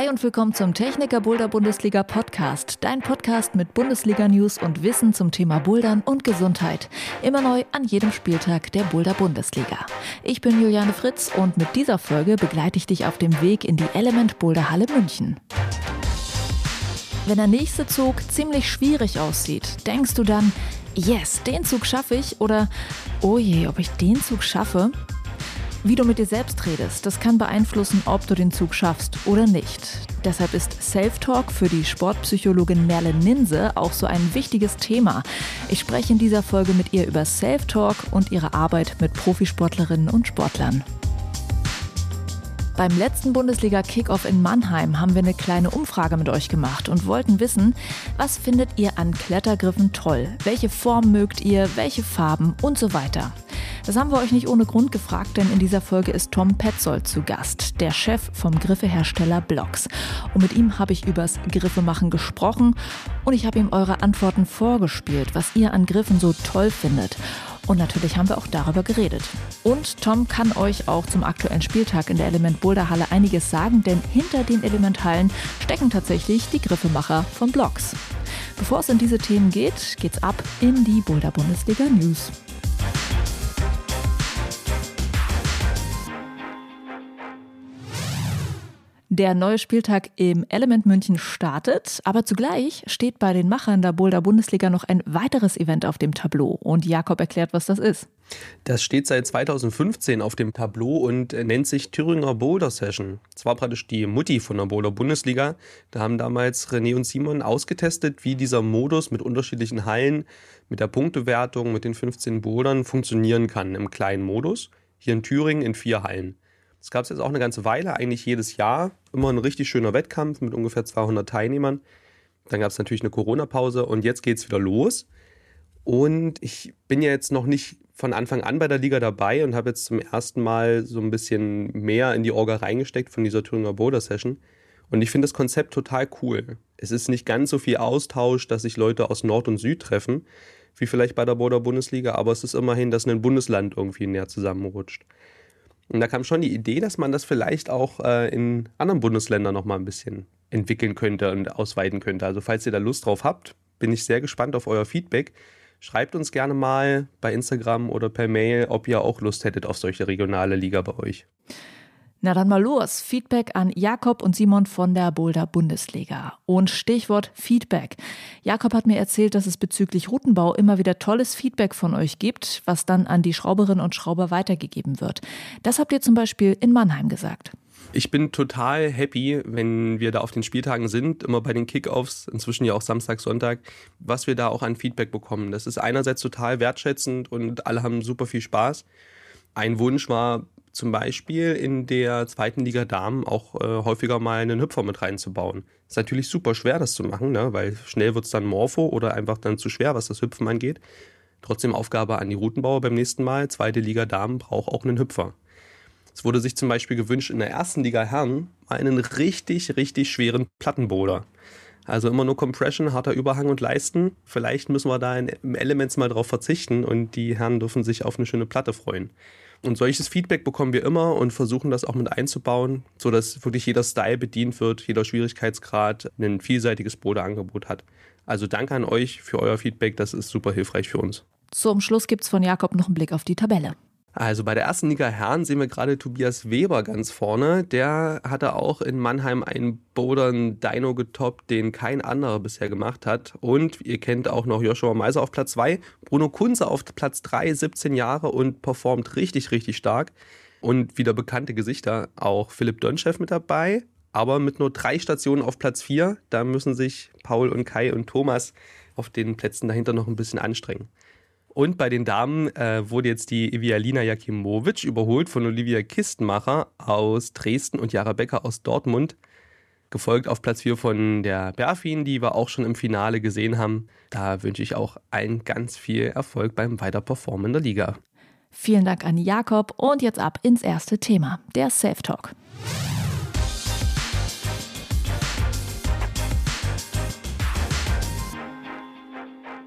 Hi und willkommen zum Techniker Boulder Bundesliga Podcast, dein Podcast mit Bundesliga News und Wissen zum Thema Bouldern und Gesundheit. Immer neu an jedem Spieltag der Boulder Bundesliga. Ich bin Juliane Fritz und mit dieser Folge begleite ich dich auf dem Weg in die Element Boulder Halle München. Wenn der nächste Zug ziemlich schwierig aussieht, denkst du dann, yes, den Zug schaffe ich oder oh je, ob ich den Zug schaffe? Wie du mit dir selbst redest, das kann beeinflussen, ob du den Zug schaffst oder nicht. Deshalb ist Self-Talk für die Sportpsychologin Merle Ninse auch so ein wichtiges Thema. Ich spreche in dieser Folge mit ihr über Self-Talk und ihre Arbeit mit Profisportlerinnen und Sportlern. Beim letzten Bundesliga-Kickoff in Mannheim haben wir eine kleine Umfrage mit euch gemacht und wollten wissen, was findet ihr an Klettergriffen toll? Welche Form mögt ihr? Welche Farben und so weiter? Das haben wir euch nicht ohne Grund gefragt, denn in dieser Folge ist Tom Petzold zu Gast, der Chef vom Griffehersteller Blocks. Und mit ihm habe ich übers Griffemachen gesprochen und ich habe ihm eure Antworten vorgespielt, was ihr an Griffen so toll findet. Und natürlich haben wir auch darüber geredet. Und Tom kann euch auch zum aktuellen Spieltag in der Element Boulder Halle einiges sagen, denn hinter den Elementhallen stecken tatsächlich die Griffemacher von Blocks. Bevor es in diese Themen geht, geht's ab in die Boulder Bundesliga News. Der neue Spieltag im Element München startet, aber zugleich steht bei den Machern der Boulder Bundesliga noch ein weiteres Event auf dem Tableau. Und Jakob erklärt, was das ist. Das steht seit 2015 auf dem Tableau und nennt sich Thüringer Boulder Session. Das war praktisch die Mutti von der Boulder Bundesliga. Da haben damals René und Simon ausgetestet, wie dieser Modus mit unterschiedlichen Hallen, mit der Punktewertung, mit den 15 Bouldern funktionieren kann im kleinen Modus. Hier in Thüringen in vier Hallen. Das gab es jetzt auch eine ganze Weile, eigentlich jedes Jahr. Immer ein richtig schöner Wettkampf mit ungefähr 200 Teilnehmern. Dann gab es natürlich eine Corona-Pause und jetzt geht es wieder los. Und ich bin ja jetzt noch nicht von Anfang an bei der Liga dabei und habe jetzt zum ersten Mal so ein bisschen mehr in die Orga reingesteckt von dieser Thüringer Boulder Session. Und ich finde das Konzept total cool. Es ist nicht ganz so viel Austausch, dass sich Leute aus Nord und Süd treffen, wie vielleicht bei der Boulder Bundesliga, aber es ist immerhin, dass ein Bundesland irgendwie näher zusammenrutscht. Und da kam schon die Idee, dass man das vielleicht auch äh, in anderen Bundesländern noch mal ein bisschen entwickeln könnte und ausweiten könnte. Also falls ihr da Lust drauf habt, bin ich sehr gespannt auf euer Feedback. Schreibt uns gerne mal bei Instagram oder per Mail, ob ihr auch Lust hättet auf solche regionale Liga bei euch. Na dann mal los. Feedback an Jakob und Simon von der Boulder Bundesliga. Und Stichwort Feedback. Jakob hat mir erzählt, dass es bezüglich Routenbau immer wieder tolles Feedback von euch gibt, was dann an die Schrauberinnen und Schrauber weitergegeben wird. Das habt ihr zum Beispiel in Mannheim gesagt. Ich bin total happy, wenn wir da auf den Spieltagen sind, immer bei den Kickoffs, inzwischen ja auch Samstag, Sonntag, was wir da auch an Feedback bekommen. Das ist einerseits total wertschätzend und alle haben super viel Spaß. Ein Wunsch war, zum Beispiel in der zweiten Liga Damen auch äh, häufiger mal einen Hüpfer mit reinzubauen. Ist natürlich super schwer, das zu machen, ne? weil schnell wird es dann Morpho oder einfach dann zu schwer, was das Hüpfen angeht. Trotzdem Aufgabe an die Routenbauer beim nächsten Mal. Zweite Liga Damen braucht auch einen Hüpfer. Es wurde sich zum Beispiel gewünscht, in der ersten Liga Herren einen richtig, richtig schweren Plattenboulder. Also immer nur Compression, harter Überhang und Leisten. Vielleicht müssen wir da in Elements mal drauf verzichten und die Herren dürfen sich auf eine schöne Platte freuen. Und solches Feedback bekommen wir immer und versuchen das auch mit einzubauen, sodass wirklich jeder Style bedient wird, jeder Schwierigkeitsgrad ein vielseitiges Bodeangebot hat. Also danke an euch für euer Feedback, das ist super hilfreich für uns. Zum Schluss gibt es von Jakob noch einen Blick auf die Tabelle. Also bei der ersten Liga Herren sehen wir gerade Tobias Weber ganz vorne. Der hatte auch in Mannheim einen Bodern Dino getoppt, den kein anderer bisher gemacht hat. Und ihr kennt auch noch Joshua Meiser auf Platz 2, Bruno Kunze auf Platz 3, 17 Jahre und performt richtig, richtig stark. Und wieder bekannte Gesichter, auch Philipp Donchev mit dabei, aber mit nur drei Stationen auf Platz 4. Da müssen sich Paul und Kai und Thomas auf den Plätzen dahinter noch ein bisschen anstrengen. Und bei den Damen äh, wurde jetzt die Evialina Jakimovic überholt von Olivia Kistenmacher aus Dresden und Jara Becker aus Dortmund. Gefolgt auf Platz 4 von der Berfin, die wir auch schon im Finale gesehen haben. Da wünsche ich auch allen ganz viel Erfolg beim Weiterperformen in der Liga. Vielen Dank an Jakob und jetzt ab ins erste Thema, der Safe Talk.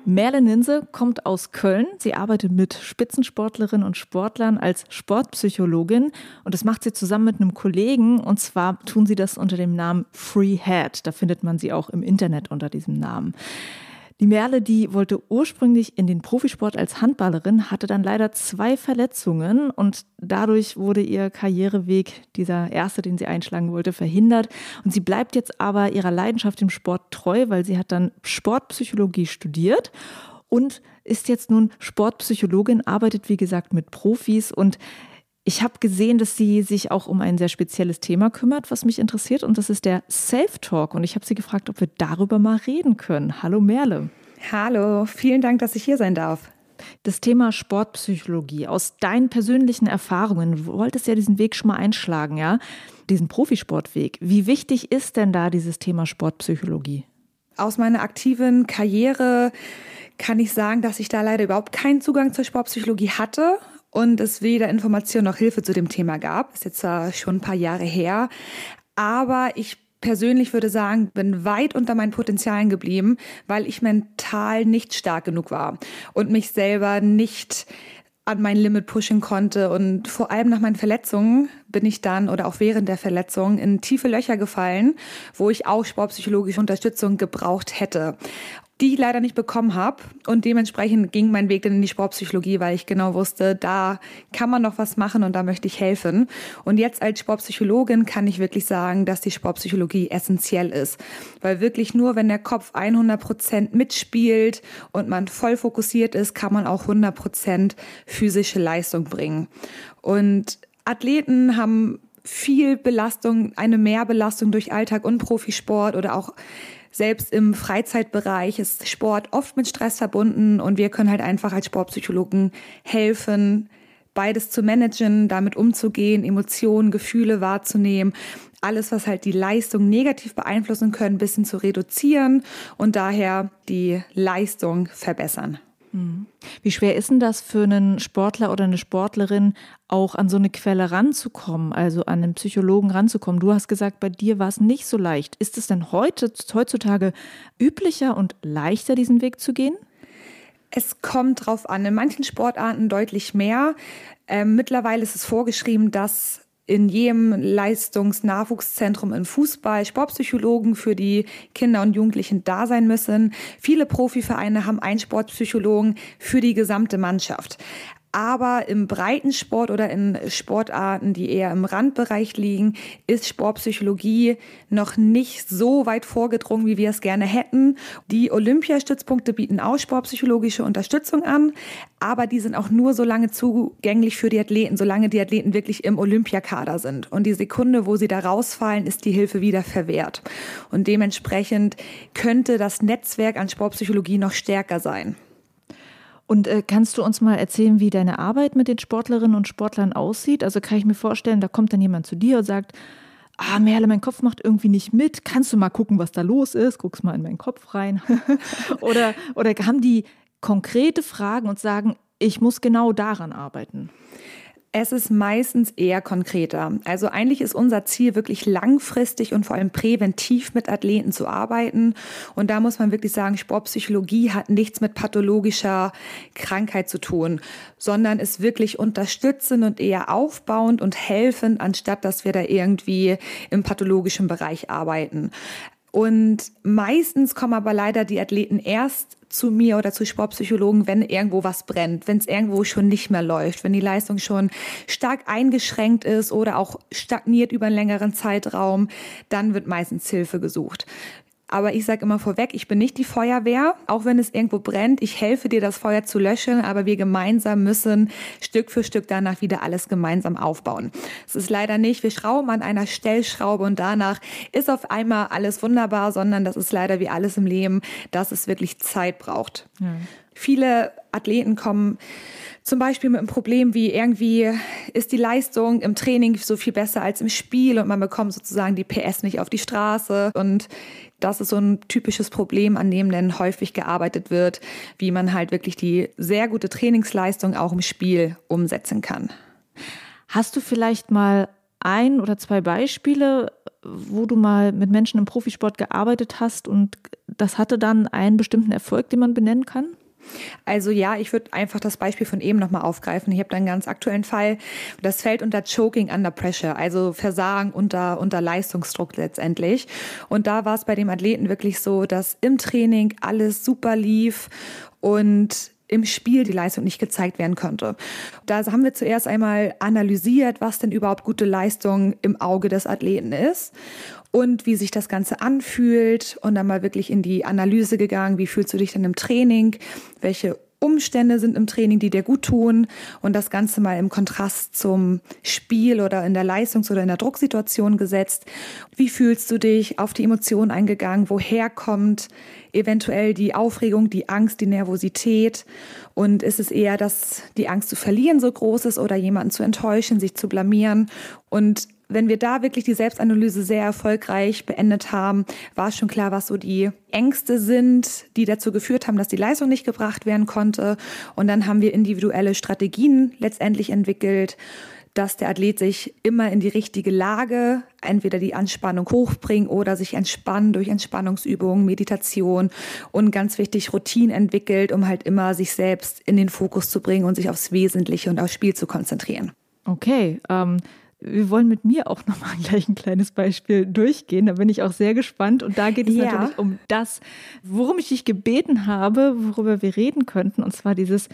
Merle Ninse kommt aus Köln. Sie arbeitet mit Spitzensportlerinnen und Sportlern als Sportpsychologin und das macht sie zusammen mit einem Kollegen und zwar tun sie das unter dem Namen Free Head. Da findet man sie auch im Internet unter diesem Namen. Die Merle, die wollte ursprünglich in den Profisport als Handballerin, hatte dann leider zwei Verletzungen und dadurch wurde ihr Karriereweg, dieser erste, den sie einschlagen wollte, verhindert. Und sie bleibt jetzt aber ihrer Leidenschaft im Sport treu, weil sie hat dann Sportpsychologie studiert und ist jetzt nun Sportpsychologin, arbeitet wie gesagt mit Profis und ich habe gesehen, dass sie sich auch um ein sehr spezielles Thema kümmert, was mich interessiert, und das ist der Self-Talk. Und ich habe sie gefragt, ob wir darüber mal reden können. Hallo Merle. Hallo, vielen Dank, dass ich hier sein darf. Das Thema Sportpsychologie, aus deinen persönlichen Erfahrungen, du wolltest ja diesen Weg schon mal einschlagen, ja? Diesen Profisportweg. Wie wichtig ist denn da dieses Thema Sportpsychologie? Aus meiner aktiven Karriere kann ich sagen, dass ich da leider überhaupt keinen Zugang zur Sportpsychologie hatte und es weder Informationen noch Hilfe zu dem Thema gab. Ist jetzt schon ein paar Jahre her. Aber ich persönlich würde sagen, bin weit unter meinen Potenzialen geblieben, weil ich mental nicht stark genug war und mich selber nicht an mein Limit pushen konnte. Und vor allem nach meinen Verletzungen bin ich dann oder auch während der Verletzung in tiefe Löcher gefallen, wo ich auch sportpsychologische Unterstützung gebraucht hätte die ich leider nicht bekommen habe. Und dementsprechend ging mein Weg dann in die Sportpsychologie, weil ich genau wusste, da kann man noch was machen und da möchte ich helfen. Und jetzt als Sportpsychologin kann ich wirklich sagen, dass die Sportpsychologie essentiell ist. Weil wirklich nur, wenn der Kopf 100 Prozent mitspielt und man voll fokussiert ist, kann man auch 100 Prozent physische Leistung bringen. Und Athleten haben viel Belastung, eine Mehrbelastung durch Alltag und Profisport oder auch selbst im Freizeitbereich ist Sport oft mit Stress verbunden und wir können halt einfach als Sportpsychologen helfen, beides zu managen, damit umzugehen, Emotionen, Gefühle wahrzunehmen, alles, was halt die Leistung negativ beeinflussen können, ein bisschen zu reduzieren und daher die Leistung verbessern. Mhm. Wie schwer ist denn das für einen Sportler oder eine Sportlerin, auch an so eine Quelle ranzukommen, also an einen Psychologen ranzukommen? Du hast gesagt, bei dir war es nicht so leicht. Ist es denn heute, heutzutage üblicher und leichter, diesen Weg zu gehen? Es kommt drauf an. In manchen Sportarten deutlich mehr. Ähm, mittlerweile ist es vorgeschrieben, dass in jedem Leistungsnachwuchszentrum im Fußball Sportpsychologen für die Kinder und Jugendlichen da sein müssen. Viele Profivereine haben einen Sportpsychologen für die gesamte Mannschaft. Aber im Breitensport oder in Sportarten, die eher im Randbereich liegen, ist Sportpsychologie noch nicht so weit vorgedrungen, wie wir es gerne hätten. Die Olympiastützpunkte bieten auch sportpsychologische Unterstützung an, aber die sind auch nur so lange zugänglich für die Athleten, solange die Athleten wirklich im Olympiakader sind. Und die Sekunde, wo sie da rausfallen, ist die Hilfe wieder verwehrt. Und dementsprechend könnte das Netzwerk an Sportpsychologie noch stärker sein. Und äh, kannst du uns mal erzählen, wie deine Arbeit mit den Sportlerinnen und Sportlern aussieht? Also kann ich mir vorstellen, da kommt dann jemand zu dir und sagt, ah, Merle, mein Kopf macht irgendwie nicht mit. Kannst du mal gucken, was da los ist? Guckst mal in meinen Kopf rein. oder, oder haben die konkrete Fragen und sagen, ich muss genau daran arbeiten? Es ist meistens eher konkreter. Also eigentlich ist unser Ziel wirklich langfristig und vor allem präventiv mit Athleten zu arbeiten. Und da muss man wirklich sagen, Sportpsychologie hat nichts mit pathologischer Krankheit zu tun, sondern ist wirklich unterstützend und eher aufbauend und helfend, anstatt dass wir da irgendwie im pathologischen Bereich arbeiten. Und meistens kommen aber leider die Athleten erst zu mir oder zu Sportpsychologen, wenn irgendwo was brennt, wenn es irgendwo schon nicht mehr läuft, wenn die Leistung schon stark eingeschränkt ist oder auch stagniert über einen längeren Zeitraum, dann wird meistens Hilfe gesucht. Aber ich sage immer vorweg, ich bin nicht die Feuerwehr, auch wenn es irgendwo brennt. Ich helfe dir, das Feuer zu löschen, aber wir gemeinsam müssen Stück für Stück danach wieder alles gemeinsam aufbauen. Es ist leider nicht, wir schrauben an einer Stellschraube und danach ist auf einmal alles wunderbar, sondern das ist leider wie alles im Leben, dass es wirklich Zeit braucht. Ja. Viele Athleten kommen zum Beispiel mit einem Problem wie irgendwie ist die Leistung im Training so viel besser als im Spiel und man bekommt sozusagen die PS nicht auf die Straße und das ist so ein typisches Problem, an dem dann häufig gearbeitet wird, wie man halt wirklich die sehr gute Trainingsleistung auch im Spiel umsetzen kann. Hast du vielleicht mal ein oder zwei Beispiele, wo du mal mit Menschen im Profisport gearbeitet hast und das hatte dann einen bestimmten Erfolg, den man benennen kann? Also ja, ich würde einfach das Beispiel von eben nochmal aufgreifen. Ich habe da einen ganz aktuellen Fall. Das fällt unter Choking under Pressure, also Versagen unter, unter Leistungsdruck letztendlich. Und da war es bei dem Athleten wirklich so, dass im Training alles super lief und im Spiel die Leistung nicht gezeigt werden konnte. Da haben wir zuerst einmal analysiert, was denn überhaupt gute Leistung im Auge des Athleten ist und wie sich das Ganze anfühlt und dann mal wirklich in die Analyse gegangen, wie fühlst du dich denn im Training, welche Umstände sind im Training, die dir gut tun und das Ganze mal im Kontrast zum Spiel oder in der Leistungs- oder in der Drucksituation gesetzt. Wie fühlst du dich auf die Emotionen eingegangen? Woher kommt eventuell die Aufregung, die Angst, die Nervosität? Und ist es eher, dass die Angst zu verlieren so groß ist oder jemanden zu enttäuschen, sich zu blamieren? Und wenn wir da wirklich die Selbstanalyse sehr erfolgreich beendet haben, war schon klar, was so die Ängste sind, die dazu geführt haben, dass die Leistung nicht gebracht werden konnte. Und dann haben wir individuelle Strategien letztendlich entwickelt, dass der Athlet sich immer in die richtige Lage, entweder die Anspannung hochbringt oder sich entspannen durch Entspannungsübungen, Meditation und ganz wichtig Routinen entwickelt, um halt immer sich selbst in den Fokus zu bringen und sich aufs Wesentliche und aufs Spiel zu konzentrieren. Okay, ähm, wir wollen mit mir auch nochmal gleich ein kleines Beispiel durchgehen. Da bin ich auch sehr gespannt. Und da geht es ja. natürlich um das, worum ich dich gebeten habe, worüber wir reden könnten, und zwar dieses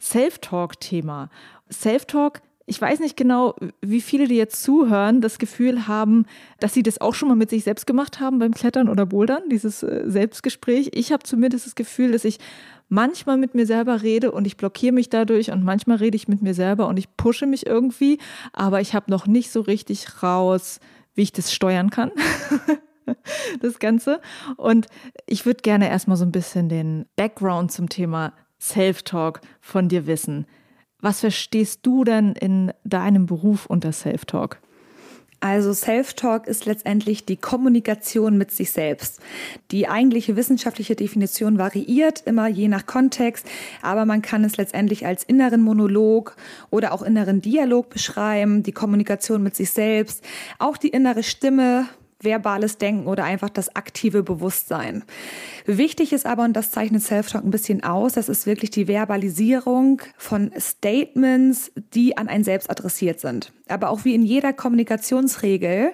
Self-Talk-Thema. Self-Talk ich weiß nicht genau, wie viele, die jetzt zuhören, das Gefühl haben, dass sie das auch schon mal mit sich selbst gemacht haben beim Klettern oder Bouldern, dieses äh, Selbstgespräch. Ich habe zumindest das Gefühl, dass ich manchmal mit mir selber rede und ich blockiere mich dadurch und manchmal rede ich mit mir selber und ich pushe mich irgendwie, aber ich habe noch nicht so richtig raus, wie ich das steuern kann. das Ganze. Und ich würde gerne erstmal so ein bisschen den Background zum Thema Self-Talk von dir wissen. Was verstehst du denn in deinem Beruf unter Self-Talk? Also Self-Talk ist letztendlich die Kommunikation mit sich selbst. Die eigentliche wissenschaftliche Definition variiert immer je nach Kontext, aber man kann es letztendlich als inneren Monolog oder auch inneren Dialog beschreiben, die Kommunikation mit sich selbst, auch die innere Stimme, verbales Denken oder einfach das aktive Bewusstsein. Wichtig ist aber, und das zeichnet Self-Talk ein bisschen aus, das ist wirklich die Verbalisierung von Statements, die an ein selbst adressiert sind. Aber auch wie in jeder Kommunikationsregel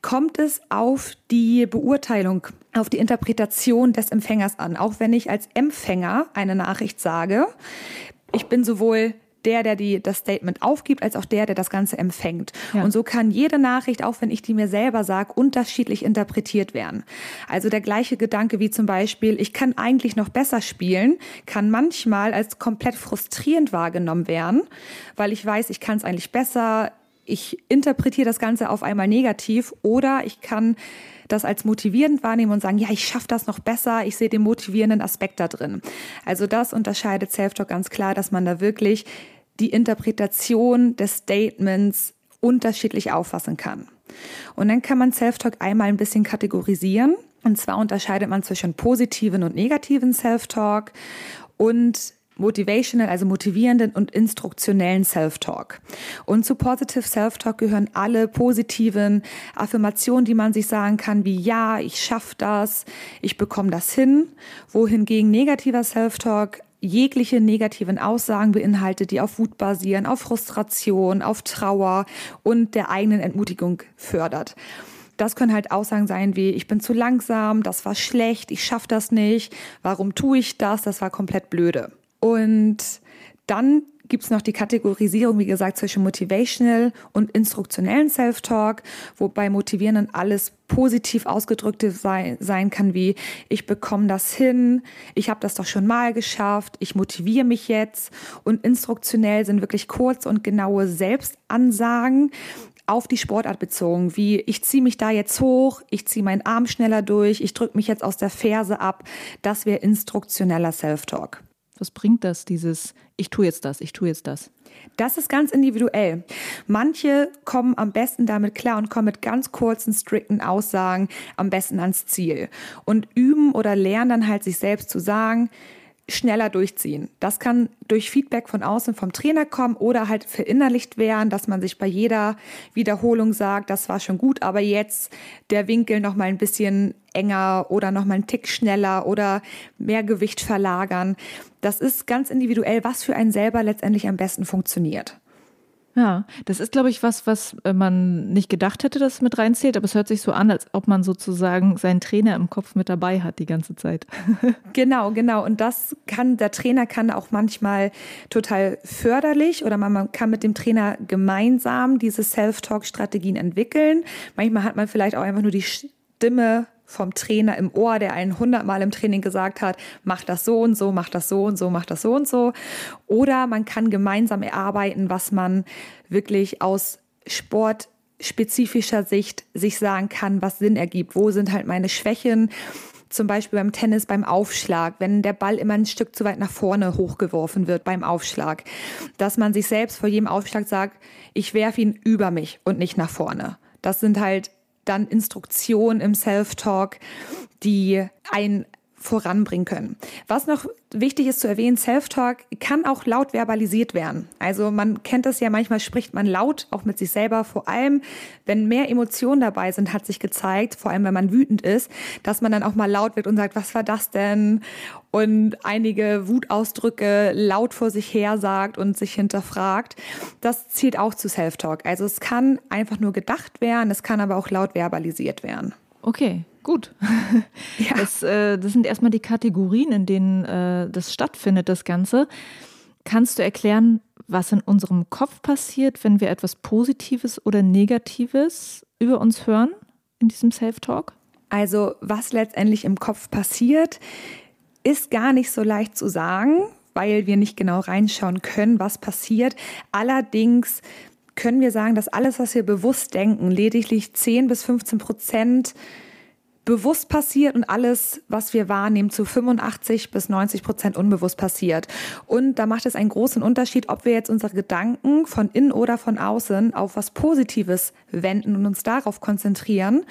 kommt es auf die Beurteilung, auf die Interpretation des Empfängers an. Auch wenn ich als Empfänger eine Nachricht sage, ich bin sowohl der, der die, das Statement aufgibt, als auch der, der das Ganze empfängt. Ja. Und so kann jede Nachricht, auch wenn ich die mir selber sage, unterschiedlich interpretiert werden. Also der gleiche Gedanke wie zum Beispiel, ich kann eigentlich noch besser spielen, kann manchmal als komplett frustrierend wahrgenommen werden, weil ich weiß, ich kann es eigentlich besser, ich interpretiere das Ganze auf einmal negativ oder ich kann das als motivierend wahrnehmen und sagen, ja, ich schaffe das noch besser, ich sehe den motivierenden Aspekt da drin. Also das unterscheidet Self-Talk ganz klar, dass man da wirklich die Interpretation des Statements unterschiedlich auffassen kann. Und dann kann man Self-Talk einmal ein bisschen kategorisieren. Und zwar unterscheidet man zwischen positiven und negativen Self-Talk und motivational, also motivierenden und instruktionellen Self-Talk. Und zu Positive Self-Talk gehören alle positiven Affirmationen, die man sich sagen kann, wie ja, ich schaffe das, ich bekomme das hin, wohingegen negativer Self-Talk jegliche negativen Aussagen beinhaltet, die auf Wut basieren, auf Frustration, auf Trauer und der eigenen Entmutigung fördert. Das können halt Aussagen sein wie, ich bin zu langsam, das war schlecht, ich schaffe das nicht, warum tue ich das, das war komplett blöde. Und dann gibt es noch die Kategorisierung, wie gesagt, zwischen motivational und instruktionellen Self-Talk, wobei motivierenden alles positiv ausgedrückte sei, sein kann, wie ich bekomme das hin, ich habe das doch schon mal geschafft, ich motiviere mich jetzt. Und instruktionell sind wirklich kurz und genaue Selbstansagen, auf die Sportart bezogen, wie ich ziehe mich da jetzt hoch, ich ziehe meinen Arm schneller durch, ich drücke mich jetzt aus der Ferse ab. Das wäre instruktioneller Self-Talk. Was bringt das, dieses Ich tue jetzt das, ich tue jetzt das? Das ist ganz individuell. Manche kommen am besten damit klar und kommen mit ganz kurzen, strikten Aussagen am besten ans Ziel und üben oder lernen dann halt sich selbst zu sagen, schneller durchziehen. Das kann durch Feedback von außen vom Trainer kommen oder halt verinnerlicht werden, dass man sich bei jeder Wiederholung sagt, das war schon gut, aber jetzt der Winkel noch mal ein bisschen enger oder noch mal einen Tick schneller oder mehr Gewicht verlagern. Das ist ganz individuell, was für einen selber letztendlich am besten funktioniert. Ja, das ist, glaube ich, was, was äh, man nicht gedacht hätte, dass mit reinzählt, aber es hört sich so an, als ob man sozusagen seinen Trainer im Kopf mit dabei hat die ganze Zeit. genau, genau. Und das kann, der Trainer kann auch manchmal total förderlich oder man, man kann mit dem Trainer gemeinsam diese Self-Talk-Strategien entwickeln. Manchmal hat man vielleicht auch einfach nur die Stimme vom Trainer im Ohr, der einen hundertmal im Training gesagt hat, mach das so und so, mach das so und so, mach das so und so. Oder man kann gemeinsam erarbeiten, was man wirklich aus sportspezifischer Sicht sich sagen kann, was Sinn ergibt. Wo sind halt meine Schwächen? Zum Beispiel beim Tennis beim Aufschlag, wenn der Ball immer ein Stück zu weit nach vorne hochgeworfen wird beim Aufschlag, dass man sich selbst vor jedem Aufschlag sagt, ich werfe ihn über mich und nicht nach vorne. Das sind halt dann Instruktionen im Self-Talk, die ein voranbringen können. Was noch wichtig ist zu erwähnen, Self-Talk kann auch laut verbalisiert werden. Also man kennt das ja, manchmal spricht man laut, auch mit sich selber. Vor allem, wenn mehr Emotionen dabei sind, hat sich gezeigt, vor allem wenn man wütend ist, dass man dann auch mal laut wird und sagt, was war das denn? Und einige Wutausdrücke laut vor sich her sagt und sich hinterfragt. Das zählt auch zu Self-Talk. Also es kann einfach nur gedacht werden, es kann aber auch laut verbalisiert werden. Okay, gut. Ja. Das, äh, das sind erstmal die Kategorien, in denen äh, das stattfindet, das Ganze. Kannst du erklären, was in unserem Kopf passiert, wenn wir etwas Positives oder Negatives über uns hören in diesem Self-Talk? Also, was letztendlich im Kopf passiert, ist gar nicht so leicht zu sagen, weil wir nicht genau reinschauen können, was passiert. Allerdings können wir sagen, dass alles, was wir bewusst denken, lediglich 10 bis 15 Prozent bewusst passiert und alles, was wir wahrnehmen, zu 85 bis 90 Prozent unbewusst passiert. Und da macht es einen großen Unterschied, ob wir jetzt unsere Gedanken von innen oder von außen auf was Positives wenden und uns darauf konzentrieren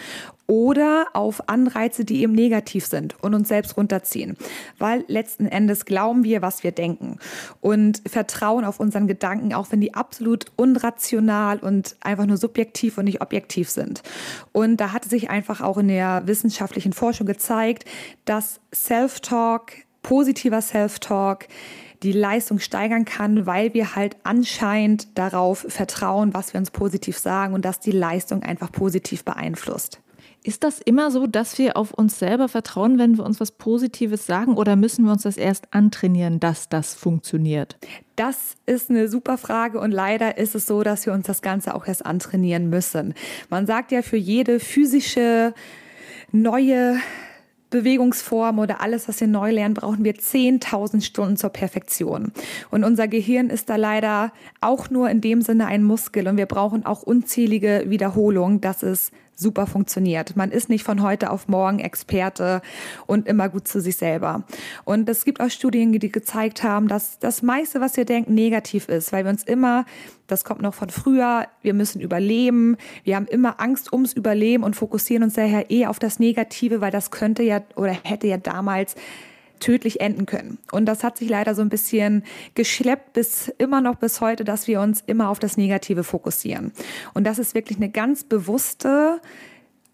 oder auf Anreize, die eben negativ sind und uns selbst runterziehen. Weil letzten Endes glauben wir, was wir denken und vertrauen auf unseren Gedanken, auch wenn die absolut unrational und einfach nur subjektiv und nicht objektiv sind. Und da hat sich einfach auch in der wissenschaftlichen Forschung gezeigt, dass Self-Talk, positiver Self-Talk, die Leistung steigern kann, weil wir halt anscheinend darauf vertrauen, was wir uns positiv sagen und dass die Leistung einfach positiv beeinflusst. Ist das immer so, dass wir auf uns selber vertrauen, wenn wir uns was Positives sagen, oder müssen wir uns das erst antrainieren, dass das funktioniert? Das ist eine super Frage und leider ist es so, dass wir uns das Ganze auch erst antrainieren müssen. Man sagt ja, für jede physische neue Bewegungsform oder alles, was wir neu lernen, brauchen wir 10.000 Stunden zur Perfektion. Und unser Gehirn ist da leider auch nur in dem Sinne ein Muskel und wir brauchen auch unzählige Wiederholungen, dass es super funktioniert. Man ist nicht von heute auf morgen Experte und immer gut zu sich selber. Und es gibt auch Studien, die gezeigt haben, dass das meiste, was wir denken, negativ ist, weil wir uns immer, das kommt noch von früher, wir müssen überleben, wir haben immer Angst ums Überleben und fokussieren uns daher eher auf das Negative, weil das könnte ja oder hätte ja damals tödlich enden können. Und das hat sich leider so ein bisschen geschleppt bis immer noch bis heute, dass wir uns immer auf das Negative fokussieren. Und das ist wirklich eine ganz bewusste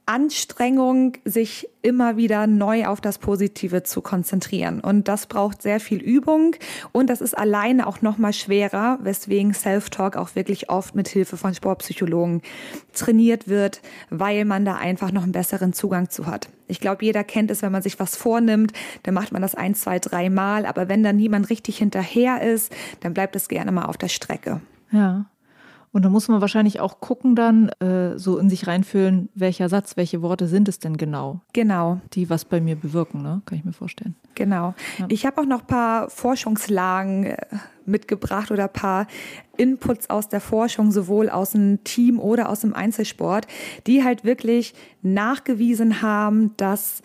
Anstrengung, sich immer wieder neu auf das Positive zu konzentrieren. Und das braucht sehr viel Übung und das ist alleine auch noch mal schwerer, weswegen Self-Talk auch wirklich oft mit Hilfe von Sportpsychologen trainiert wird, weil man da einfach noch einen besseren Zugang zu hat. Ich glaube, jeder kennt es, wenn man sich was vornimmt, dann macht man das ein, zwei, drei Mal, aber wenn dann niemand richtig hinterher ist, dann bleibt es gerne mal auf der Strecke. Ja. Und da muss man wahrscheinlich auch gucken dann, äh, so in sich reinfühlen, welcher Satz, welche Worte sind es denn genau? Genau. Die was bei mir bewirken, ne? Kann ich mir vorstellen. Genau. Ja. Ich habe auch noch ein paar Forschungslagen äh, mitgebracht oder ein paar Inputs aus der Forschung, sowohl aus dem Team oder aus dem Einzelsport, die halt wirklich nachgewiesen haben, dass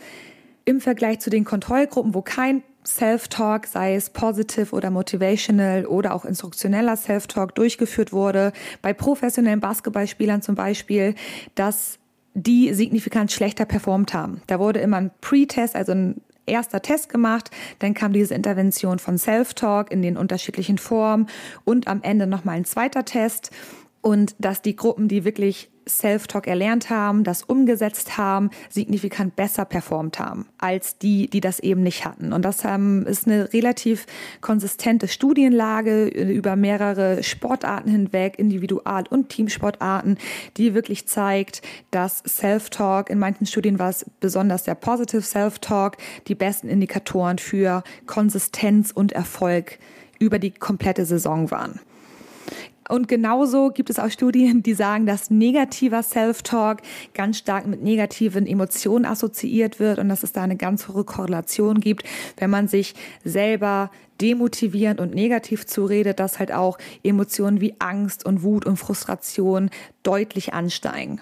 im Vergleich zu den Kontrollgruppen, wo kein Self-Talk, sei es positive oder motivational oder auch instruktioneller Self-Talk durchgeführt wurde, bei professionellen Basketballspielern zum Beispiel, dass die signifikant schlechter performt haben. Da wurde immer ein Pre-Test, also ein erster Test gemacht, dann kam diese Intervention von Self-Talk in den unterschiedlichen Formen und am Ende nochmal ein zweiter Test. Und dass die Gruppen, die wirklich Self-Talk erlernt haben, das umgesetzt haben, signifikant besser performt haben als die, die das eben nicht hatten. Und das ähm, ist eine relativ konsistente Studienlage über mehrere Sportarten hinweg, Individual- und Teamsportarten, die wirklich zeigt, dass Self-Talk, in manchen Studien war es besonders der Positive Self-Talk, die besten Indikatoren für Konsistenz und Erfolg über die komplette Saison waren. Und genauso gibt es auch Studien, die sagen, dass negativer Self-Talk ganz stark mit negativen Emotionen assoziiert wird und dass es da eine ganz hohe Korrelation gibt, wenn man sich selber demotivierend und negativ zuredet, dass halt auch Emotionen wie Angst und Wut und Frustration deutlich ansteigen.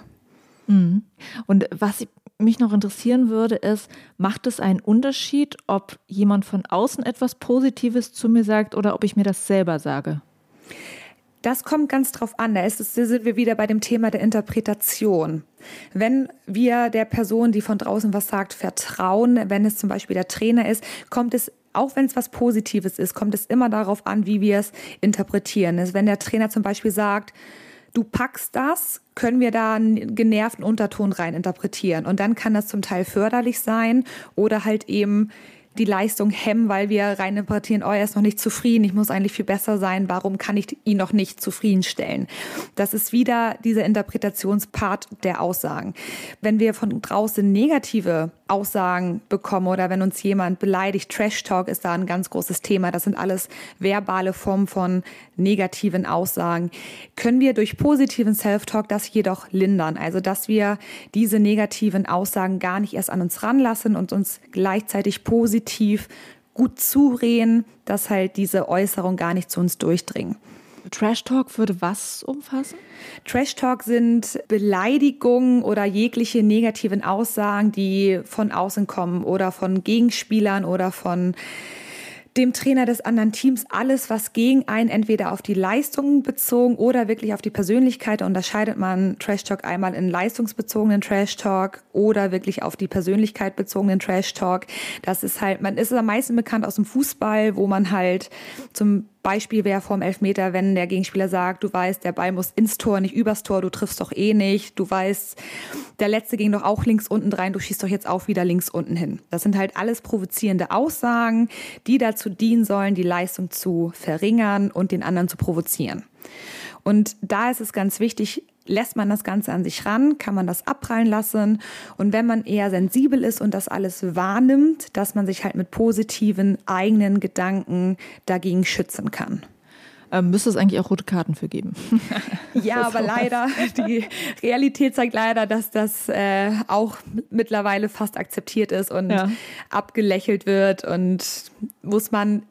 Mhm. Und was mich noch interessieren würde, ist, macht es einen Unterschied, ob jemand von außen etwas Positives zu mir sagt oder ob ich mir das selber sage? Das kommt ganz drauf an. Da, ist es, da sind wir wieder bei dem Thema der Interpretation. Wenn wir der Person, die von draußen was sagt, vertrauen, wenn es zum Beispiel der Trainer ist, kommt es auch wenn es was Positives ist, kommt es immer darauf an, wie wir es interpretieren. Also wenn der Trainer zum Beispiel sagt, du packst das, können wir da einen genervten Unterton rein interpretieren. Und dann kann das zum Teil förderlich sein oder halt eben die Leistung hemmen, weil wir rein interpretieren, oh, er ist noch nicht zufrieden, ich muss eigentlich viel besser sein, warum kann ich ihn noch nicht zufriedenstellen? Das ist wieder dieser Interpretationspart der Aussagen. Wenn wir von draußen negative Aussagen bekommen oder wenn uns jemand beleidigt, Trash Talk ist da ein ganz großes Thema. Das sind alles verbale Formen von negativen Aussagen. Können wir durch positiven Self-Talk das jedoch lindern? Also, dass wir diese negativen Aussagen gar nicht erst an uns ranlassen und uns gleichzeitig positiv gut zureden, dass halt diese Äußerung gar nicht zu uns durchdringen. Trash Talk würde was umfassen? Trash Talk sind Beleidigungen oder jegliche negativen Aussagen, die von außen kommen oder von Gegenspielern oder von dem Trainer des anderen Teams alles, was gegen einen entweder auf die Leistungen bezogen oder wirklich auf die Persönlichkeit. Unterscheidet man Trash Talk einmal in leistungsbezogenen Trash Talk oder wirklich auf die Persönlichkeit bezogenen Trash Talk. Das ist halt, man ist am meisten bekannt aus dem Fußball, wo man halt zum Beispiel wäre vorm Elfmeter, wenn der Gegenspieler sagt, du weißt, der Ball muss ins Tor, nicht übers Tor, du triffst doch eh nicht, du weißt, der letzte ging doch auch links unten rein, du schießt doch jetzt auch wieder links unten hin. Das sind halt alles provozierende Aussagen, die dazu dienen sollen, die Leistung zu verringern und den anderen zu provozieren. Und da ist es ganz wichtig, lässt man das Ganze an sich ran, kann man das abprallen lassen. Und wenn man eher sensibel ist und das alles wahrnimmt, dass man sich halt mit positiven eigenen Gedanken dagegen schützen kann. Ähm, müsste es eigentlich auch rote Karten für geben. ja, aber leider, die Realität zeigt leider, dass das äh, auch mittlerweile fast akzeptiert ist und ja. abgelächelt wird und muss man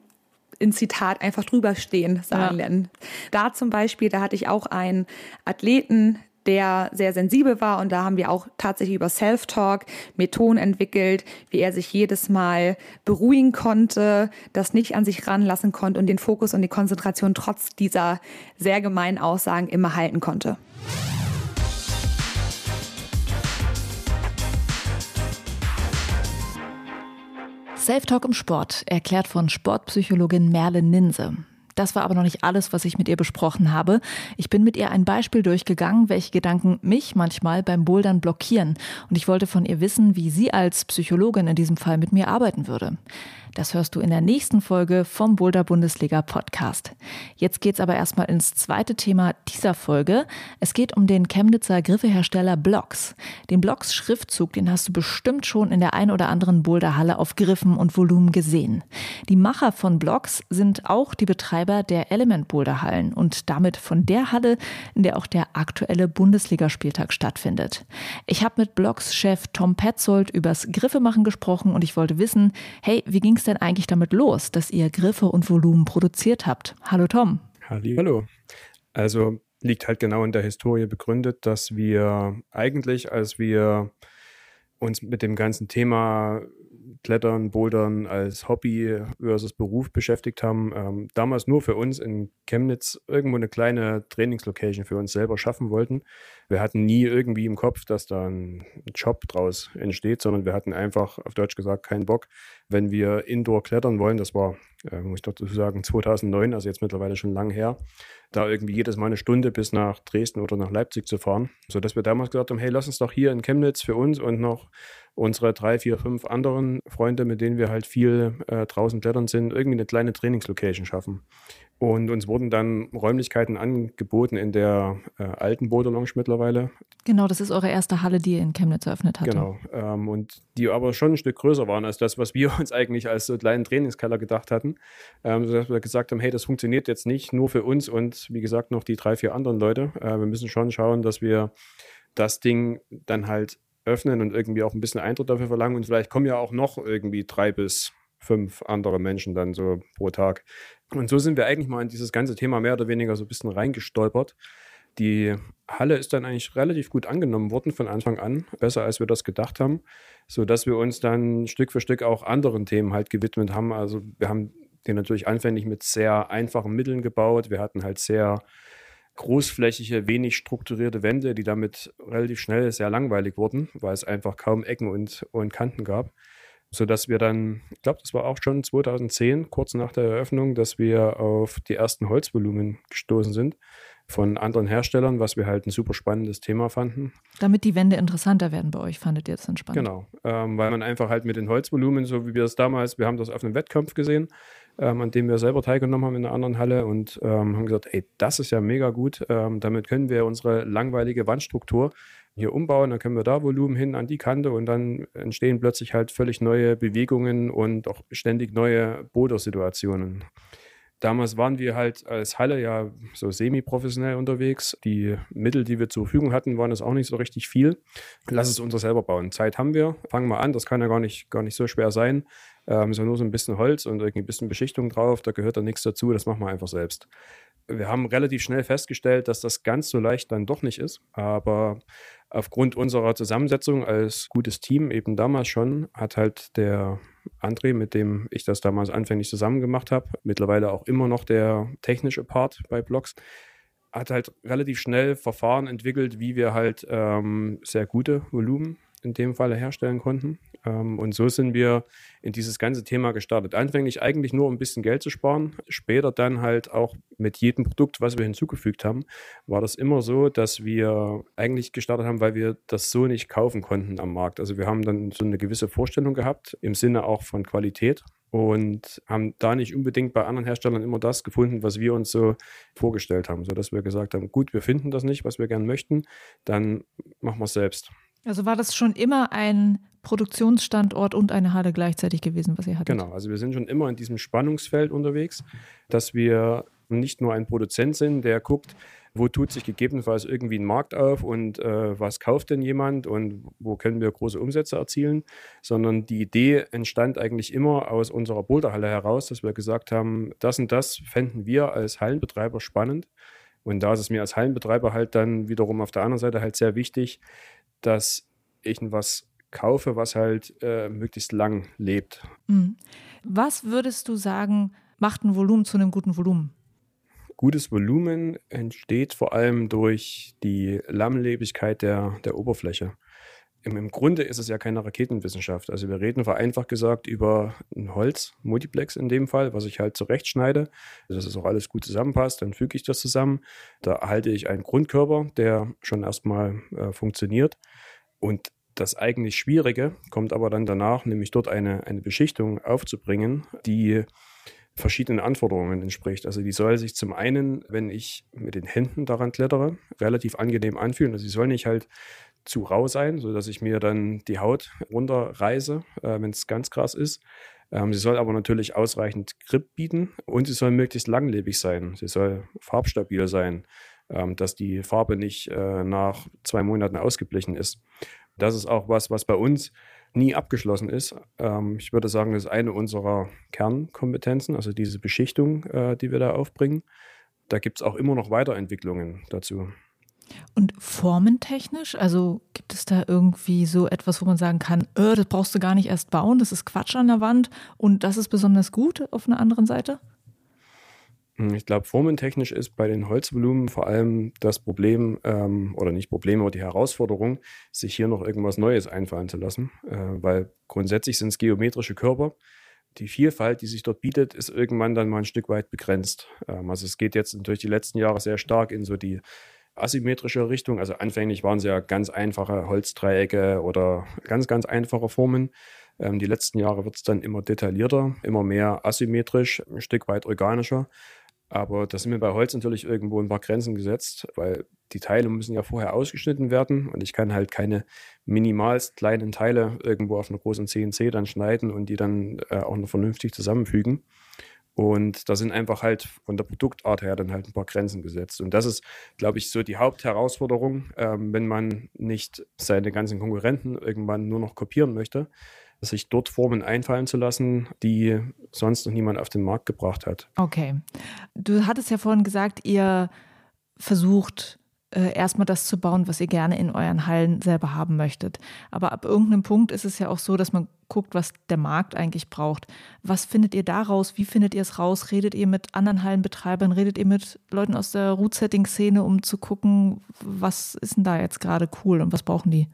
in Zitat einfach drüber stehen sagen ja. lernen. Da zum Beispiel, da hatte ich auch einen Athleten, der sehr sensibel war und da haben wir auch tatsächlich über Self-Talk Methoden entwickelt, wie er sich jedes Mal beruhigen konnte, das nicht an sich ranlassen konnte und den Fokus und die Konzentration trotz dieser sehr gemeinen Aussagen immer halten konnte. Self-Talk im Sport, erklärt von Sportpsychologin Merle Ninse. Das war aber noch nicht alles, was ich mit ihr besprochen habe. Ich bin mit ihr ein Beispiel durchgegangen, welche Gedanken mich manchmal beim Bouldern blockieren. Und ich wollte von ihr wissen, wie sie als Psychologin in diesem Fall mit mir arbeiten würde. Das hörst du in der nächsten Folge vom Boulder Bundesliga Podcast. Jetzt geht's aber erstmal ins zweite Thema dieser Folge. Es geht um den Chemnitzer Griffehersteller Blocks. Den Blocks Schriftzug, den hast du bestimmt schon in der ein oder anderen Boulderhalle auf Griffen und Volumen gesehen. Die Macher von Blocks sind auch die Betreiber der Element Boulderhallen und damit von der Halle, in der auch der aktuelle Bundesligaspieltag stattfindet. Ich habe mit Blocks Chef Tom Petzold übers Griffemachen gesprochen und ich wollte wissen, hey, wie ging's es denn eigentlich damit los, dass ihr Griffe und Volumen produziert habt? Hallo Tom. Hallo. Also liegt halt genau in der Historie begründet, dass wir eigentlich, als wir uns mit dem ganzen Thema Klettern, Bouldern als Hobby versus Beruf beschäftigt haben. Ähm, damals nur für uns in Chemnitz irgendwo eine kleine Trainingslocation für uns selber schaffen wollten. Wir hatten nie irgendwie im Kopf, dass da ein Job draus entsteht, sondern wir hatten einfach, auf Deutsch gesagt, keinen Bock, wenn wir Indoor klettern wollen. Das war, äh, muss ich dazu sagen, 2009, also jetzt mittlerweile schon lang her da irgendwie jedes Mal eine Stunde bis nach Dresden oder nach Leipzig zu fahren, sodass wir damals gesagt haben, hey, lass uns doch hier in Chemnitz für uns und noch unsere drei, vier, fünf anderen Freunde, mit denen wir halt viel äh, draußen klettern sind, irgendwie eine kleine Trainingslocation schaffen. Und uns wurden dann Räumlichkeiten angeboten in der äh, alten Bodo Lounge mittlerweile. Genau, das ist eure erste Halle, die ihr in Chemnitz eröffnet habt. Genau. Ähm, und die aber schon ein Stück größer waren als das, was wir uns eigentlich als so kleinen Trainingskeller gedacht hatten. Ähm, sodass wir gesagt haben, hey, das funktioniert jetzt nicht nur für uns und wie gesagt noch die drei, vier anderen Leute. Äh, wir müssen schon schauen, dass wir das Ding dann halt öffnen und irgendwie auch ein bisschen Eintritt dafür verlangen. Und vielleicht kommen ja auch noch irgendwie drei bis fünf andere Menschen dann so pro Tag. Und so sind wir eigentlich mal in dieses ganze Thema mehr oder weniger so ein bisschen reingestolpert. Die Halle ist dann eigentlich relativ gut angenommen worden von Anfang an, besser als wir das gedacht haben, sodass wir uns dann Stück für Stück auch anderen Themen halt gewidmet haben. Also wir haben den natürlich anfänglich mit sehr einfachen Mitteln gebaut. Wir hatten halt sehr großflächige, wenig strukturierte Wände, die damit relativ schnell sehr langweilig wurden, weil es einfach kaum Ecken und, und Kanten gab sodass wir dann, ich glaube, das war auch schon 2010, kurz nach der Eröffnung, dass wir auf die ersten Holzvolumen gestoßen sind von anderen Herstellern, was wir halt ein super spannendes Thema fanden. Damit die Wände interessanter werden bei euch, fandet ihr das dann spannend? Genau, ähm, weil man einfach halt mit den Holzvolumen, so wie wir es damals, wir haben das auf einem Wettkampf gesehen, ähm, an dem wir selber teilgenommen haben in einer anderen Halle und ähm, haben gesagt, ey, das ist ja mega gut, ähm, damit können wir unsere langweilige Wandstruktur hier umbauen, dann können wir da Volumen hin an die Kante und dann entstehen plötzlich halt völlig neue Bewegungen und auch ständig neue Bodersituationen. Damals waren wir halt als Halle ja so semi-professionell unterwegs. Die Mittel, die wir zur Verfügung hatten, waren es auch nicht so richtig viel. Lass es uns selber bauen. Zeit haben wir. Fangen wir an. Das kann ja gar nicht, gar nicht so schwer sein. Ähm, ja nur so ein bisschen Holz und irgendwie ein bisschen Beschichtung drauf. Da gehört da nichts dazu. Das machen wir einfach selbst wir haben relativ schnell festgestellt, dass das ganz so leicht dann doch nicht ist. Aber aufgrund unserer Zusammensetzung als gutes Team eben damals schon, hat halt der André, mit dem ich das damals anfänglich zusammen gemacht habe, mittlerweile auch immer noch der technische Part bei Blogs, hat halt relativ schnell Verfahren entwickelt, wie wir halt ähm, sehr gute Volumen in dem Falle herstellen konnten. Ähm, und so sind wir in dieses ganze Thema gestartet. Anfänglich eigentlich nur um ein bisschen Geld zu sparen. Später dann halt auch mit jedem Produkt, was wir hinzugefügt haben, war das immer so, dass wir eigentlich gestartet haben, weil wir das so nicht kaufen konnten am Markt. Also wir haben dann so eine gewisse Vorstellung gehabt im Sinne auch von Qualität und haben da nicht unbedingt bei anderen Herstellern immer das gefunden, was wir uns so vorgestellt haben, sodass wir gesagt haben, gut, wir finden das nicht, was wir gerne möchten, dann machen wir es selbst. Also war das schon immer ein Produktionsstandort und eine Halle gleichzeitig gewesen, was ihr hattet? Genau, also wir sind schon immer in diesem Spannungsfeld unterwegs, dass wir nicht nur ein Produzent sind, der guckt, wo tut sich gegebenenfalls irgendwie ein Markt auf und äh, was kauft denn jemand und wo können wir große Umsätze erzielen, sondern die Idee entstand eigentlich immer aus unserer Boulderhalle heraus, dass wir gesagt haben, das und das fänden wir als Hallenbetreiber spannend. Und da ist es mir als Hallenbetreiber halt dann wiederum auf der anderen Seite halt sehr wichtig, dass ich was kaufe, was halt äh, möglichst lang lebt. Mhm. Was würdest du sagen, macht ein Volumen zu einem guten Volumen? Gutes Volumen entsteht vor allem durch die Lammlebigkeit der, der Oberfläche. Im, Im, Grunde ist es ja keine Raketenwissenschaft. Also wir reden vereinfacht gesagt über ein Holz, Multiplex in dem Fall, was ich halt zurechtschneide, dass es auch alles gut zusammenpasst. Dann füge ich das zusammen. Da erhalte ich einen Grundkörper, der schon erstmal äh, funktioniert. Und das eigentlich Schwierige kommt aber dann danach, nämlich dort eine, eine Beschichtung aufzubringen, die verschiedenen Anforderungen entspricht. Also die soll sich zum einen, wenn ich mit den Händen daran klettere, relativ angenehm anfühlen. Also sie soll nicht halt zu rau sein, sodass ich mir dann die Haut runterreiße, äh, wenn es ganz krass ist. Ähm, sie soll aber natürlich ausreichend Grip bieten und sie soll möglichst langlebig sein. Sie soll farbstabil sein, ähm, dass die Farbe nicht äh, nach zwei Monaten ausgeblichen ist. Das ist auch was, was bei uns nie abgeschlossen ist. Ähm, ich würde sagen, das ist eine unserer Kernkompetenzen, also diese Beschichtung, äh, die wir da aufbringen. Da gibt es auch immer noch Weiterentwicklungen dazu. Und formentechnisch, also Gibt es da irgendwie so etwas, wo man sagen kann, äh, das brauchst du gar nicht erst bauen, das ist Quatsch an der Wand und das ist besonders gut auf einer anderen Seite? Hm, ich glaube, formentechnisch ist bei den Holzvolumen vor allem das Problem, ähm, oder nicht Problem, aber die Herausforderung, sich hier noch irgendwas Neues einfallen zu lassen, äh, weil grundsätzlich sind es geometrische Körper. Die Vielfalt, die sich dort bietet, ist irgendwann dann mal ein Stück weit begrenzt. Ähm, also es geht jetzt durch die letzten Jahre sehr stark in so die asymmetrische Richtung. Also anfänglich waren es ja ganz einfache Holzdreiecke oder ganz, ganz einfache Formen. Ähm, die letzten Jahre wird es dann immer detaillierter, immer mehr asymmetrisch, ein Stück weit organischer. Aber da sind mir bei Holz natürlich irgendwo ein paar Grenzen gesetzt, weil die Teile müssen ja vorher ausgeschnitten werden und ich kann halt keine minimalst kleinen Teile irgendwo auf einer großen CNC dann schneiden und die dann äh, auch noch vernünftig zusammenfügen. Und da sind einfach halt von der Produktart her dann halt ein paar Grenzen gesetzt. Und das ist, glaube ich, so die Hauptherausforderung, ähm, wenn man nicht seine ganzen Konkurrenten irgendwann nur noch kopieren möchte, sich dort Formen einfallen zu lassen, die sonst noch niemand auf den Markt gebracht hat. Okay. Du hattest ja vorhin gesagt, ihr versucht äh, erstmal das zu bauen, was ihr gerne in euren Hallen selber haben möchtet. Aber ab irgendeinem Punkt ist es ja auch so, dass man guckt, was der Markt eigentlich braucht. Was findet ihr daraus? Wie findet ihr es raus? Redet ihr mit anderen Hallenbetreibern? Redet ihr mit Leuten aus der Root-Setting-Szene, um zu gucken, was ist denn da jetzt gerade cool und was brauchen die?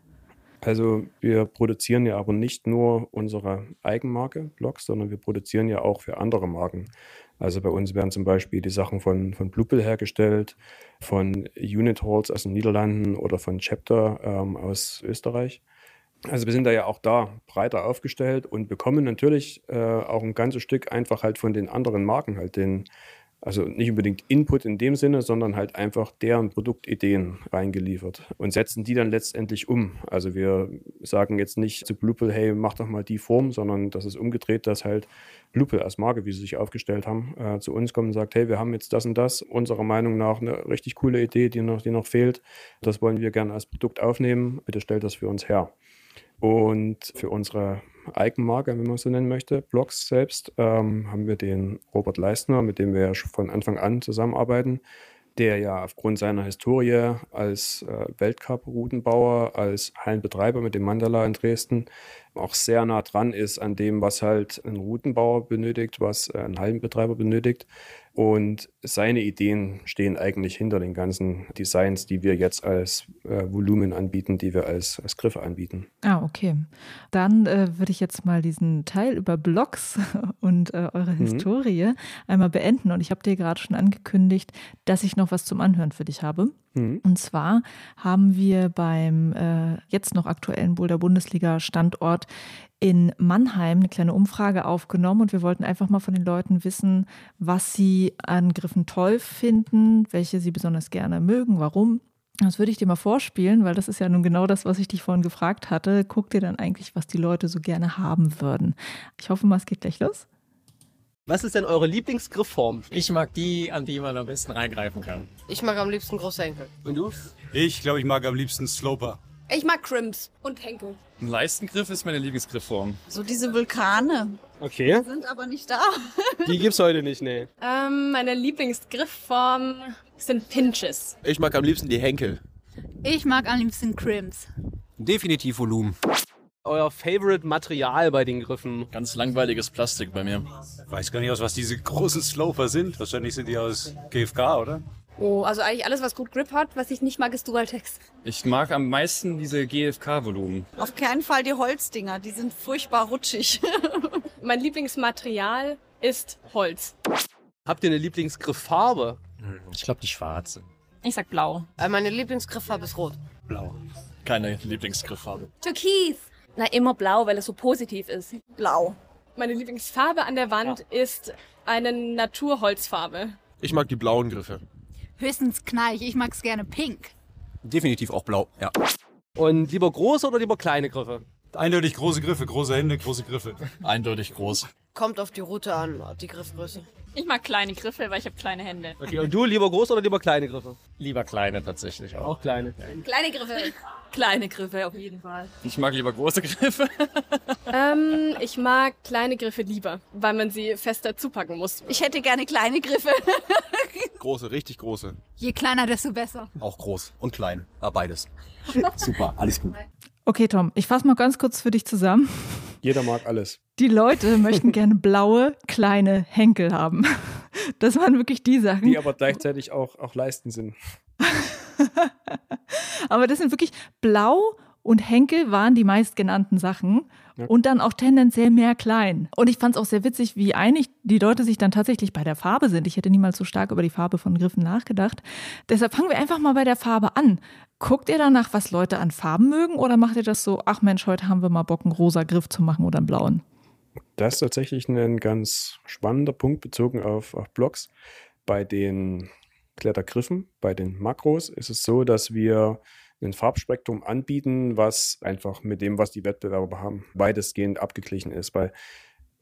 Also wir produzieren ja aber nicht nur unsere Eigenmarke Blogs, sondern wir produzieren ja auch für andere Marken. Also bei uns werden zum Beispiel die Sachen von, von Bluepil hergestellt, von Unit Halls aus den Niederlanden oder von Chapter ähm, aus Österreich. Also wir sind da ja auch da breiter aufgestellt und bekommen natürlich äh, auch ein ganzes Stück einfach halt von den anderen Marken halt den, also nicht unbedingt Input in dem Sinne, sondern halt einfach deren Produktideen reingeliefert und setzen die dann letztendlich um. Also wir sagen jetzt nicht zu Bluepill, hey, mach doch mal die Form, sondern das ist umgedreht, dass halt Bluepill als Marke, wie sie sich aufgestellt haben, äh, zu uns kommt und sagt, hey, wir haben jetzt das und das, unserer Meinung nach eine richtig coole Idee, die noch, die noch fehlt. Das wollen wir gerne als Produkt aufnehmen. Bitte stellt das für uns her. Und für unsere Eigenmarke, wenn man so nennen möchte, Blogs selbst, ähm, haben wir den Robert Leistner, mit dem wir ja schon von Anfang an zusammenarbeiten, der ja aufgrund seiner Historie als äh, Weltcup-Routenbauer, als Hallenbetreiber mit dem Mandala in Dresden auch sehr nah dran ist an dem, was halt ein Routenbauer benötigt, was äh, ein Hallenbetreiber benötigt. Und seine Ideen stehen eigentlich hinter den ganzen Designs, die wir jetzt als äh, Volumen anbieten, die wir als, als Griffe anbieten. Ah, okay. Dann äh, würde ich jetzt mal diesen Teil über Blogs und äh, eure mhm. Historie einmal beenden. Und ich habe dir gerade schon angekündigt, dass ich noch was zum Anhören für dich habe. Mhm. Und zwar haben wir beim äh, jetzt noch aktuellen Boulder Bundesliga Standort in Mannheim eine kleine Umfrage aufgenommen und wir wollten einfach mal von den Leuten wissen, was sie an Griffen toll finden, welche sie besonders gerne mögen, warum. Das würde ich dir mal vorspielen, weil das ist ja nun genau das, was ich dich vorhin gefragt hatte. Guck dir dann eigentlich, was die Leute so gerne haben würden. Ich hoffe mal, es geht gleich los. Was ist denn eure Lieblingsgriffform? Ich mag die, an die man am besten reingreifen kann. Ich mag am liebsten große Henkel. Und du? Ich glaube, ich mag am liebsten Sloper. Ich mag Crimps und Henkel. Ein Leistengriff ist meine Lieblingsgriffform. So diese Vulkane. Okay. Sind aber nicht da. Die gibt's heute nicht, nee. Ähm, meine Lieblingsgriffform sind Pinches. Ich mag am liebsten die Henkel. Ich mag am liebsten Crimps. Definitiv Volumen. Euer Favorite Material bei den Griffen? Ganz langweiliges Plastik bei mir. Weiß gar nicht aus, was diese großen Sloper sind. Wahrscheinlich sind die aus GFK, oder? Oh, also eigentlich alles, was gut Grip hat. Was ich nicht mag, ist Dualtex. Ich mag am meisten diese GFK-Volumen. Auf keinen Fall die Holzdinger, die sind furchtbar rutschig. mein Lieblingsmaterial ist Holz. Habt ihr eine Lieblingsgrifffarbe? Hm, ich glaube die schwarze. Ich sag blau. Äh, meine Lieblingsgrifffarbe ist rot. Blau. Keine Lieblingsgrifffarbe. Türkis. Na, immer blau, weil es so positiv ist. Blau. Meine Lieblingsfarbe an der Wand ja. ist eine Naturholzfarbe. Ich mag die blauen Griffe. Höchstens Knallig. Ich mag's gerne pink. Definitiv auch blau, ja. Und lieber große oder lieber kleine Griffe? Eindeutig große Griffe, große Hände, große Griffe. Eindeutig groß. Kommt auf die Route an, die Griffgröße. Ich mag kleine Griffe, weil ich habe kleine Hände. Okay, und du lieber groß oder lieber kleine Griffe? Lieber kleine tatsächlich auch. Auch kleine. Kleine Griffe. Kleine Griffe auf jeden Fall. Ich mag lieber große Griffe. Ähm, ich mag kleine Griffe lieber, weil man sie fester zupacken muss. Ich hätte gerne kleine Griffe. Große, richtig große. Je kleiner, desto besser. Auch groß und klein. Ja, beides. Super, alles gut. Okay, Tom, ich fasse mal ganz kurz für dich zusammen. Jeder mag alles. Die Leute möchten gerne blaue, kleine Henkel haben. Das waren wirklich die Sachen. Die aber gleichzeitig auch, auch Leisten sind. Aber das sind wirklich blau und Henkel waren die meistgenannten Sachen Ja. und dann auch tendenziell mehr klein. Und ich fand es auch sehr witzig, wie einig die Leute sich dann tatsächlich bei der Farbe sind. Ich hätte niemals so stark über die Farbe von Griffen nachgedacht. Deshalb fangen wir einfach mal bei der Farbe an. Guckt ihr danach, was Leute an Farben mögen oder macht ihr das so, ach Mensch, heute haben wir mal Bock, einen rosa Griff zu machen oder einen blauen? Das ist tatsächlich ein ganz spannender Punkt bezogen auf, auf Blocks. Bei den Klettergriffen, bei den Makros ist es so, dass wir ein Farbspektrum anbieten, was einfach mit dem, was die Wettbewerber haben, weitestgehend abgeglichen ist. Weil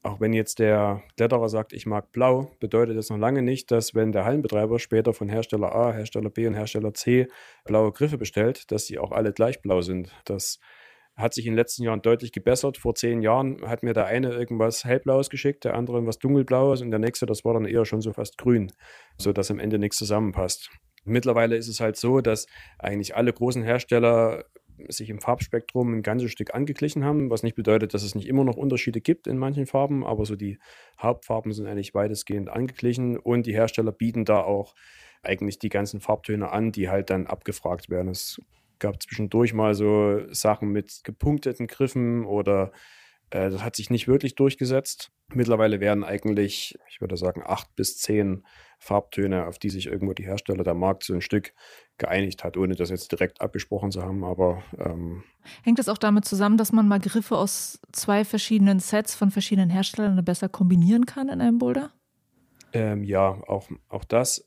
auch wenn jetzt der Kletterer sagt, ich mag blau, bedeutet das noch lange nicht, dass wenn der Hallenbetreiber später von Hersteller A, Hersteller B und Hersteller C blaue Griffe bestellt, dass sie auch alle gleich blau sind. Das hat sich in den letzten Jahren deutlich gebessert. Vor zehn Jahren hat mir der eine irgendwas hellblaues geschickt, der andere was dunkelblaues und der nächste, das war dann eher schon so fast grün, sodass am Ende nichts zusammenpasst. Mittlerweile ist es halt so, dass eigentlich alle großen Hersteller sich im Farbspektrum ein ganzes Stück angeglichen haben, was nicht bedeutet, dass es nicht immer noch Unterschiede gibt in manchen Farben, aber so die Hauptfarben sind eigentlich weitestgehend angeglichen und die Hersteller bieten da auch eigentlich die ganzen Farbtöne an, die halt dann abgefragt werden. Es gab zwischendurch mal so Sachen mit gepunkteten Griffen oder äh, das hat sich nicht wirklich durchgesetzt. Mittlerweile werden eigentlich, ich würde sagen, acht bis zehn Farbtöne, auf die sich irgendwo die Hersteller der Markt so ein Stück geeinigt hat, ohne das jetzt direkt abgesprochen zu haben. Aber ähm, Hängt das auch damit zusammen, dass man mal Griffe aus zwei verschiedenen Sets von verschiedenen Herstellern besser kombinieren kann in einem Boulder? Ähm, ja, auch, auch das.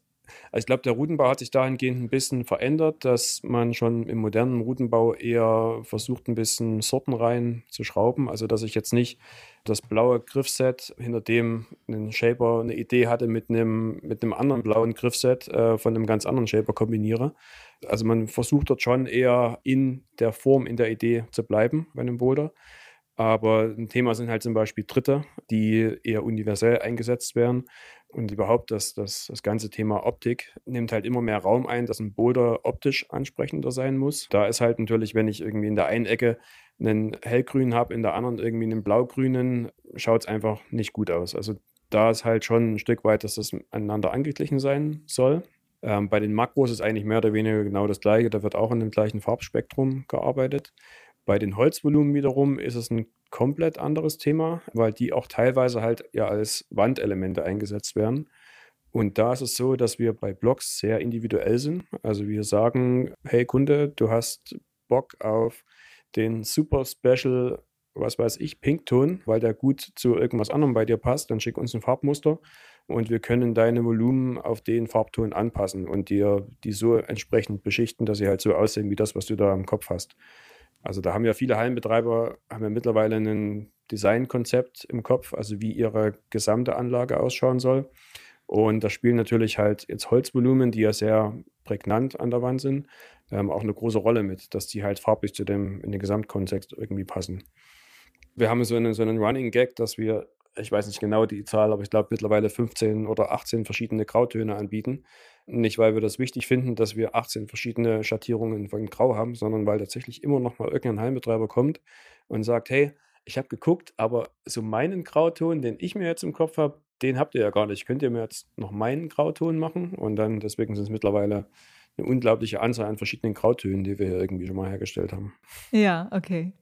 Also ich glaube, der Routenbau hat sich dahingehend ein bisschen verändert, dass man schon im modernen Routenbau eher versucht, ein bisschen Sortenreihen zu schrauben. Also dass ich jetzt nicht das blaue Griffset, hinter dem ein Shaper eine Idee hatte, mit einem, mit einem anderen blauen Griffset äh, von einem ganz anderen Shaper kombiniere. Also man versucht dort schon eher in der Form, in der Idee zu bleiben bei einem Boulder. Aber ein Thema sind halt zum Beispiel Dritte, die eher universell eingesetzt werden. Und überhaupt das, das, das ganze Thema Optik nimmt halt immer mehr Raum ein, dass ein Boulder optisch ansprechender sein muss. Da ist halt natürlich, wenn ich irgendwie in der einen Ecke einen hellgrün habe, in der anderen irgendwie einen blaugrünen, schaut es einfach nicht gut aus. Also da ist halt schon ein Stück weit, dass das aneinander angeglichen sein soll. Ähm, bei den Makros ist eigentlich mehr oder weniger genau das gleiche. Da wird auch in dem gleichen Farbspektrum gearbeitet. Bei den Holzvolumen wiederum ist es ein komplett anderes Thema, weil die auch teilweise halt ja als Wandelemente eingesetzt werden. Und da ist es so, dass wir bei Blogs sehr individuell sind. Also wir sagen, hey Kunde, du hast Bock auf den super special, was weiß ich, Pinkton, weil der gut zu irgendwas anderem bei dir passt, dann schick uns ein Farbmuster und wir können deine Volumen auf den Farbton anpassen und dir die so entsprechend beschichten, dass sie halt so aussehen wie das, was du da im Kopf hast. Also da haben ja viele Hallenbetreiber haben ja mittlerweile ein Designkonzept im Kopf, also wie ihre gesamte Anlage ausschauen soll. Und da spielen natürlich halt jetzt Holzvolumen, die ja sehr prägnant an der Wand sind, ähm, auch eine große Rolle mit, dass die halt farblich zu dem in den Gesamtkontext irgendwie passen. Wir haben so einen, so einen Running Gag, dass wir, ich weiß nicht genau die Zahl, aber ich glaube mittlerweile 15 oder 18 verschiedene Grautöne anbieten. Nicht, weil wir das wichtig finden, dass wir 18 verschiedene Schattierungen von Grau haben, sondern weil tatsächlich immer noch mal irgendein Heimbetreiber kommt und sagt, hey, ich habe geguckt, aber so meinen Grauton, den ich mir jetzt im Kopf habe, den habt ihr ja gar nicht. Könnt ihr mir jetzt noch meinen Grauton machen? Und dann, deswegen sind es mittlerweile eine unglaubliche Anzahl an verschiedenen Grautönen, die wir hier irgendwie schon mal hergestellt haben. Ja, okay.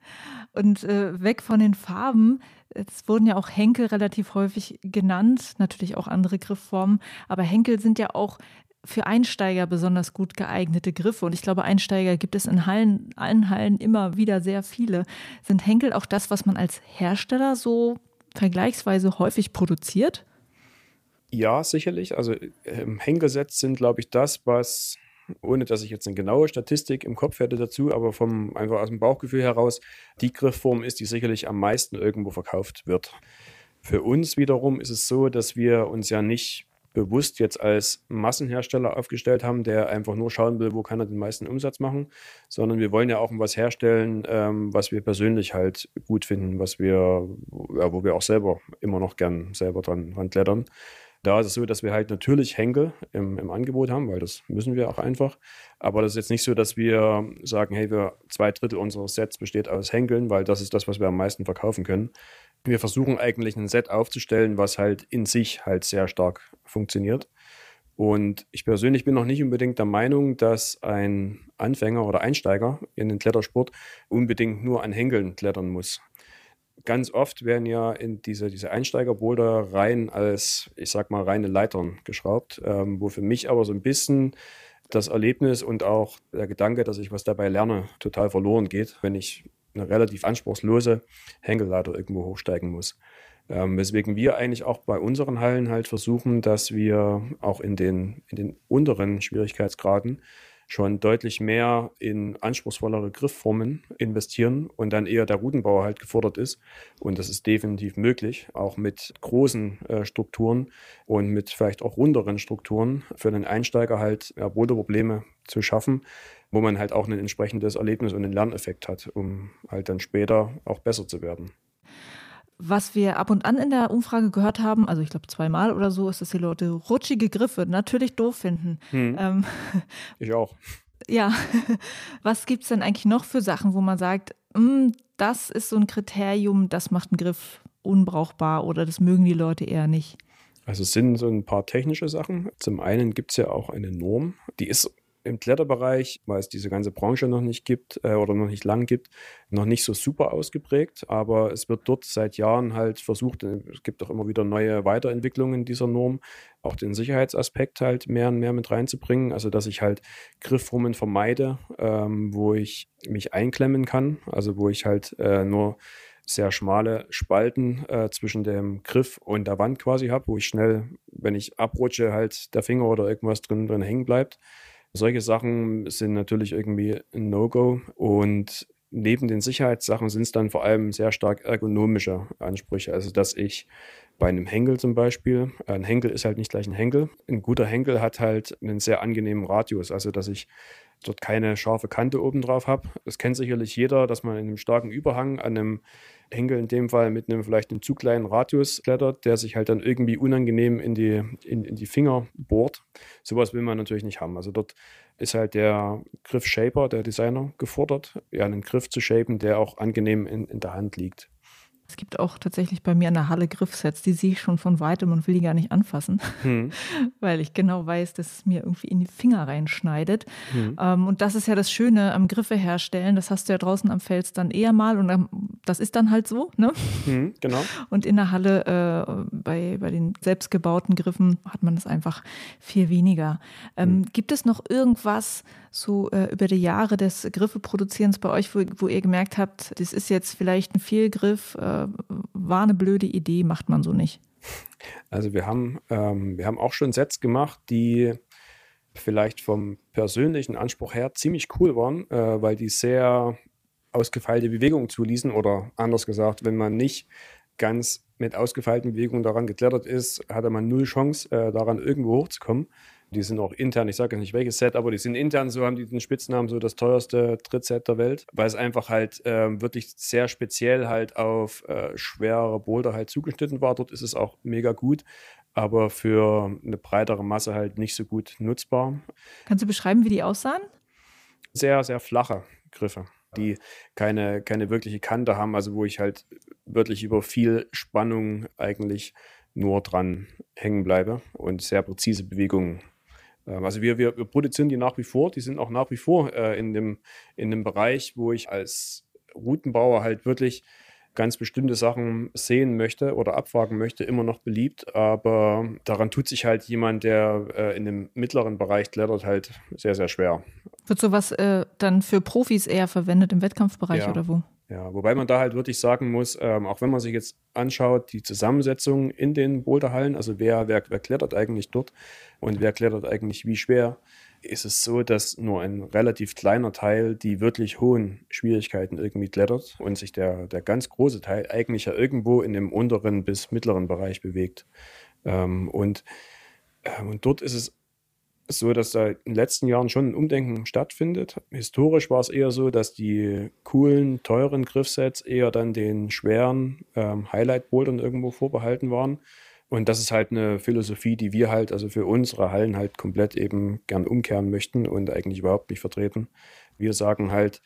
Und äh, weg von den Farben, es wurden ja auch Henkel relativ häufig genannt, natürlich auch andere Griffformen, aber Henkel sind ja auch für Einsteiger besonders gut geeignete Griffe. Und ich glaube, Einsteiger gibt es in Hallen, allen Hallen immer wieder sehr viele. Sind Henkel auch das, was man als Hersteller so vergleichsweise häufig produziert? Ja, sicherlich. Also ähm, Henkersets sind, glaube ich, das, was ohne dass ich jetzt eine genaue Statistik im Kopf hätte dazu, aber vom einfach aus dem Bauchgefühl heraus, die Griffform ist, die sicherlich am meisten irgendwo verkauft wird. Für uns wiederum ist es so, dass wir uns ja nicht bewusst jetzt als Massenhersteller aufgestellt haben, der einfach nur schauen will, wo kann er den meisten Umsatz machen, sondern wir wollen ja auch was herstellen, ähm, was wir persönlich halt gut finden, was wir, ja, wo wir auch selber immer noch gern selber dran, dran klettern. Da ist es so, dass wir halt natürlich Henkel im, im, Angebot haben, weil das müssen wir auch einfach. Aber das ist jetzt nicht so, dass wir sagen, hey, wir zwei Drittel unseres Sets besteht aus Henkeln, weil das ist das, was wir am meisten verkaufen können. Wir versuchen eigentlich ein Set aufzustellen, was halt in sich halt sehr stark funktioniert. Und ich persönlich bin noch nicht unbedingt der Meinung, dass ein Anfänger oder Einsteiger in den Klettersport unbedingt nur an Henkeln klettern muss. Ganz oft werden ja in diese, diese Einsteigerboulder rein als, ich sag mal, reine Leitern geschraubt, ähm, wo für mich aber so ein bisschen das Erlebnis und auch der Gedanke, dass ich was dabei lerne, total verloren geht, wenn ich eine relativ anspruchslose Henkelleiter irgendwo hochsteigen muss. Ähm, weswegen wir eigentlich auch bei unseren Hallen halt versuchen, dass wir auch in den, in den unteren Schwierigkeitsgraden schon deutlich mehr in anspruchsvollere Griffformen investieren und dann eher der Routenbauer halt gefordert ist. Und das ist definitiv möglich, auch mit großen äh, Strukturen und mit vielleicht auch runderen Strukturen für den Einsteiger halt ja, Boulderprobleme zu schaffen, wo man halt auch ein entsprechendes Erlebnis und einen Lerneffekt hat, um halt dann später auch besser zu werden. Was wir ab und an in der Umfrage gehört haben, also ich glaube zweimal oder so, ist, dass die Leute rutschige Griffe natürlich doof finden. Hm. Ähm, ich auch. Ja. Was gibt es denn eigentlich noch für Sachen, wo man sagt, hm, das ist so ein Kriterium, das macht einen Griff unbrauchbar oder das mögen die Leute eher nicht? Also es sind so ein paar technische Sachen. Zum einen gibt es ja auch eine Norm, die ist im Kletterbereich, weil es diese ganze Branche noch nicht gibt äh, oder noch nicht lang gibt, noch nicht so super ausgeprägt. Aber es wird dort seit Jahren halt versucht, äh, es gibt auch immer wieder neue Weiterentwicklungen dieser Norm, auch den Sicherheitsaspekt halt mehr und mehr mit reinzubringen. Also, dass ich halt Griffformen vermeide, ähm, wo ich mich einklemmen kann, also wo ich halt äh, nur sehr schmale Spalten äh, zwischen dem Griff und der Wand quasi habe, wo ich schnell, wenn ich abrutsche, halt der Finger oder irgendwas drin, drin hängen bleibt. Solche Sachen sind natürlich irgendwie ein No-Go und neben den Sicherheitssachen sind es dann vor allem sehr stark ergonomische Ansprüche. Also, dass ich bei einem Henkel zum Beispiel, ein Henkel ist halt nicht gleich ein Henkel. Ein guter Henkel hat halt einen sehr angenehmen Radius, also dass ich dort keine scharfe Kante oben drauf habe. Das kennt sicherlich jeder, dass man in einem starken Überhang an einem Henkel in dem Fall mit einem vielleicht einem zu kleinen Radius klettert, der sich halt dann irgendwie unangenehm in die, in, in die Finger bohrt. Sowas will man natürlich nicht haben. Also dort ist halt der Griff-Shaper, der Designer, gefordert, ja, einen Griff zu shapen, der auch angenehm in, in der Hand liegt. Es gibt auch tatsächlich bei mir in der Halle Griffsets, die sehe ich schon von weitem und will die gar nicht anfassen, hm. weil ich genau weiß, dass es mir irgendwie in die Finger reinschneidet. Hm. Ähm, und das ist ja das Schöne am Griffe herstellen. Das hast du ja draußen am Fels dann eher mal und das ist dann halt so. Ne? Hm, genau. Und in der Halle äh, bei, bei den selbstgebauten Griffen hat man das einfach viel weniger. Ähm, hm. gibt es noch irgendwas, so äh, über die Jahre des Griffeproduzierens bei euch, wo, wo, ihr gemerkt habt, das ist jetzt vielleicht ein Fehlgriff, äh, war eine blöde Idee, macht man so nicht? Also wir haben, ähm, wir haben auch schon Sets gemacht, die vielleicht vom persönlichen Anspruch her ziemlich cool waren, äh, weil die sehr ausgefeilte Bewegungen zuließen oder anders gesagt, wenn man nicht ganz mit ausgefeilten Bewegungen daran geklettert ist, hatte man null Chance, äh, daran irgendwo hochzukommen. Die sind auch intern, ich sage nicht welches Set, aber die sind intern so, haben die den Spitznamen so das teuerste Trittset der Welt, weil es einfach halt äh, wirklich sehr speziell halt auf äh, schwere Boulder halt zugeschnitten war. Dort ist es auch mega gut, aber für eine breitere Masse halt nicht so gut nutzbar. Kannst du beschreiben, wie die aussahen? Sehr, sehr flache Griffe die keine, keine wirkliche Kante haben, also wo ich halt wirklich über viel Spannung eigentlich nur dran hängen bleibe und sehr präzise Bewegungen ähm, also wir, wir, wir, produzieren die nach wie vor, die sind auch nach wie vor äh, in, dem, in dem Bereich, wo ich als Routenbauer halt wirklich ganz bestimmte Sachen sehen möchte oder abfragen möchte, immer noch beliebt. Aber daran tut sich halt jemand, der äh, in dem mittleren Bereich klettert, halt sehr, sehr schwer. Wird sowas äh, dann für Profis eher verwendet im Wettkampfbereich ja. oder wo? Ja, wobei man da halt wirklich sagen muss, ähm, auch wenn man sich jetzt anschaut, die Zusammensetzung in den Boulderhallen, also wer, wer, wer klettert eigentlich dort und wer klettert eigentlich wie schwer, ist es so, dass nur ein relativ kleiner Teil die wirklich hohen Schwierigkeiten irgendwie klettert und sich der, der ganz große Teil eigentlich ja irgendwo in dem unteren bis mittleren Bereich bewegt. Ähm, und, ähm, und dort ist es so, dass da in den letzten Jahren schon ein Umdenken stattfindet. Historisch war es eher so, dass die coolen, teuren Griffsets eher dann den schweren ähm, Highlight-Bouldern irgendwo vorbehalten waren. Und das ist halt eine Philosophie, die wir halt, also für unsere Hallen halt komplett eben gern umkehren möchten und eigentlich überhaupt nicht vertreten. Wir sagen halt,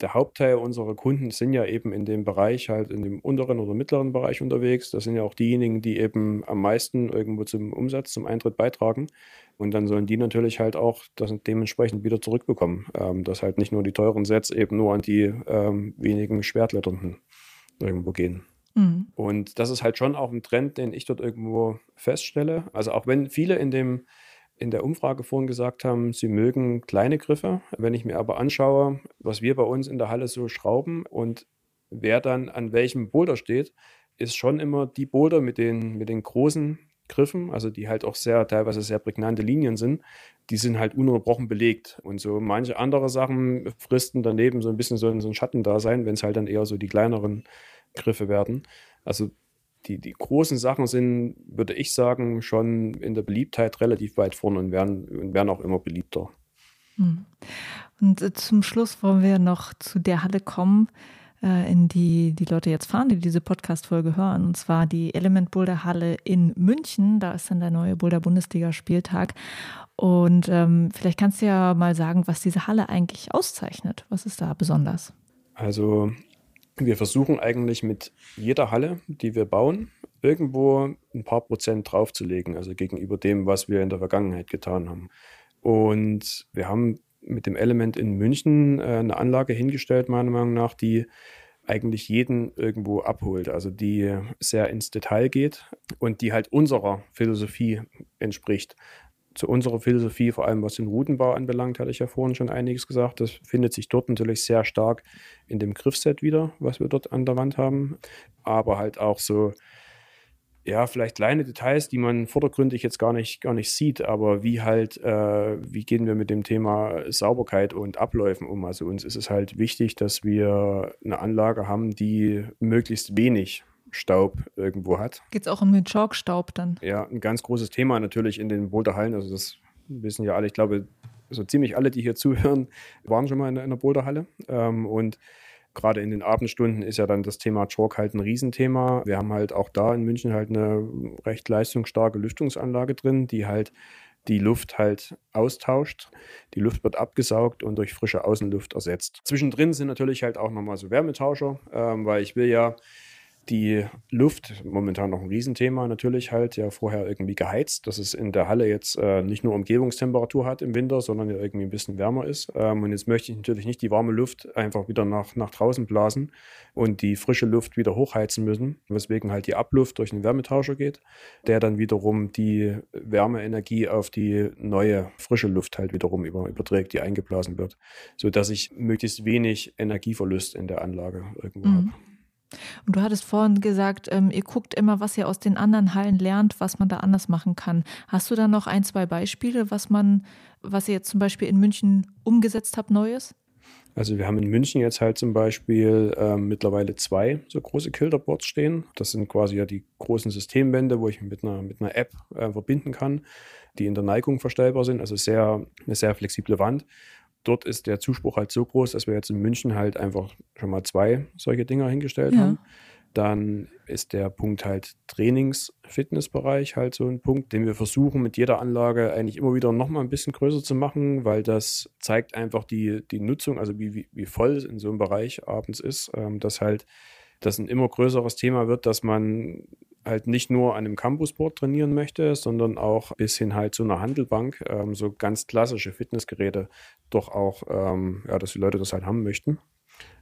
der Hauptteil unserer Kunden sind ja eben in dem Bereich, halt in dem unteren oder mittleren Bereich unterwegs. Das sind ja auch diejenigen, die eben am meisten irgendwo zum Umsatz, zum Eintritt beitragen. Und dann sollen die natürlich halt auch das dementsprechend wieder zurückbekommen. Ähm, dass halt nicht nur die teuren Sets eben nur an die ähm, wenigen Schwertletternden irgendwo gehen. Mhm. Und das ist halt schon auch ein Trend, den ich dort irgendwo feststelle. Also auch wenn viele in dem in der Umfrage vorhin gesagt haben, sie mögen kleine Griffe. Wenn ich mir aber anschaue, was wir bei uns in der Halle so schrauben und wer dann an welchem Boulder steht, ist schon immer die Boulder mit den, mit den großen Griffen, also die halt auch sehr, teilweise sehr prägnante Linien sind, die sind halt ununterbrochen belegt. Und so manche andere Sachen fristen daneben so ein bisschen so, so ein Schattendasein, wenn es halt dann eher so die kleineren Griffe werden. Also die, die großen Sachen sind, würde ich sagen, schon in der Beliebtheit relativ weit vorne und werden, und werden auch immer beliebter. Hm. Und äh, zum Schluss wollen wir noch zu der Halle kommen, äh, in die die Leute jetzt fahren, die diese Podcast-Folge hören. Und zwar die Element Boulder Halle in München. Da ist dann der neue Boulder Bundesliga-Spieltag. Und ähm, vielleicht kannst du ja mal sagen, was diese Halle eigentlich auszeichnet. Was ist da besonders? Also wir versuchen eigentlich mit jeder Halle, die wir bauen, irgendwo ein paar Prozent draufzulegen, also gegenüber dem, was wir in der Vergangenheit getan haben. Und wir haben mit dem Element in München äh, eine Anlage hingestellt, meiner Meinung nach, die eigentlich jeden irgendwo abholt, also die sehr ins Detail geht und die halt unserer Philosophie entspricht zu unserer Philosophie, vor allem was den Routenbau anbelangt, hatte ich ja vorhin schon einiges gesagt. Das findet sich dort natürlich sehr stark in dem Griffset wieder, was wir dort an der Wand haben. Aber halt auch so, ja, vielleicht kleine Details, die man vordergründig jetzt gar nicht, gar nicht sieht, aber wie halt, äh, wie gehen wir mit dem Thema Sauberkeit und Abläufen um? Also uns ist es halt wichtig, dass wir eine Anlage haben, die möglichst wenig Staub irgendwo hat. Geht es auch um den Chalkstaub dann? Ja, ein ganz großes Thema natürlich in den Boulderhallen. Also das wissen ja alle. Ich glaube, so ziemlich alle, die hier zuhören, waren schon mal in, einer Boulderhalle. Ähm, und gerade in den Abendstunden ist ja dann das Thema Chalk halt ein Riesenthema. Wir haben halt auch da in München halt eine recht leistungsstarke Lüftungsanlage drin, die halt die Luft halt austauscht. Die Luft wird abgesaugt und durch frische Außenluft ersetzt. Zwischendrin sind natürlich halt auch nochmal so Wärmetauscher, ähm, weil ich will ja die Luft, momentan noch ein Riesenthema natürlich halt, ja vorher irgendwie geheizt, dass es in der Halle jetzt äh, nicht nur Umgebungstemperatur hat im Winter, sondern ja irgendwie ein bisschen wärmer ist. Ähm, und jetzt möchte ich natürlich nicht die warme Luft einfach wieder nach, nach draußen blasen und die frische Luft wieder hochheizen müssen, weswegen halt die Abluft durch den Wärmetauscher geht, der dann wiederum die Wärmeenergie auf die neue frische Luft halt wiederum über, überträgt, die eingeblasen wird, sodass ich möglichst wenig Energieverlust in der Anlage irgendwo mhm. habe. Und du hattest vorhin gesagt, ähm, ihr guckt immer, was ihr aus den anderen Hallen lernt, was man da anders machen kann. Hast du da noch ein, zwei Beispiele, was man, was ihr jetzt zum Beispiel in München umgesetzt habt, Neues? Also wir haben in München jetzt halt zum Beispiel äh, mittlerweile zwei so große Kilderboards stehen. Das sind quasi ja die großen Systemwände, wo ich mit einer, mit einer App äh, verbinden kann, die in der Neigung verstellbar sind. Also sehr, eine sehr flexible Wand dort ist der Zuspruch halt so groß, dass wir jetzt in München halt einfach schon mal zwei solche Dinger hingestellt ja. haben. Dann ist der Punkt halt Trainings-Fitnessbereich halt so ein Punkt, den wir versuchen mit jeder Anlage eigentlich immer wieder nochmal ein bisschen größer zu machen, weil das zeigt einfach die, die Nutzung, also wie, wie, wie voll es in so einem Bereich abends ist, ähm, dass halt das ein immer größeres Thema wird, dass man halt nicht nur an einem Campusboard trainieren möchte, sondern auch bis hin halt zu einer Handelbank, ähm, so ganz klassische Fitnessgeräte doch auch, ähm, ja, dass die Leute das halt haben möchten.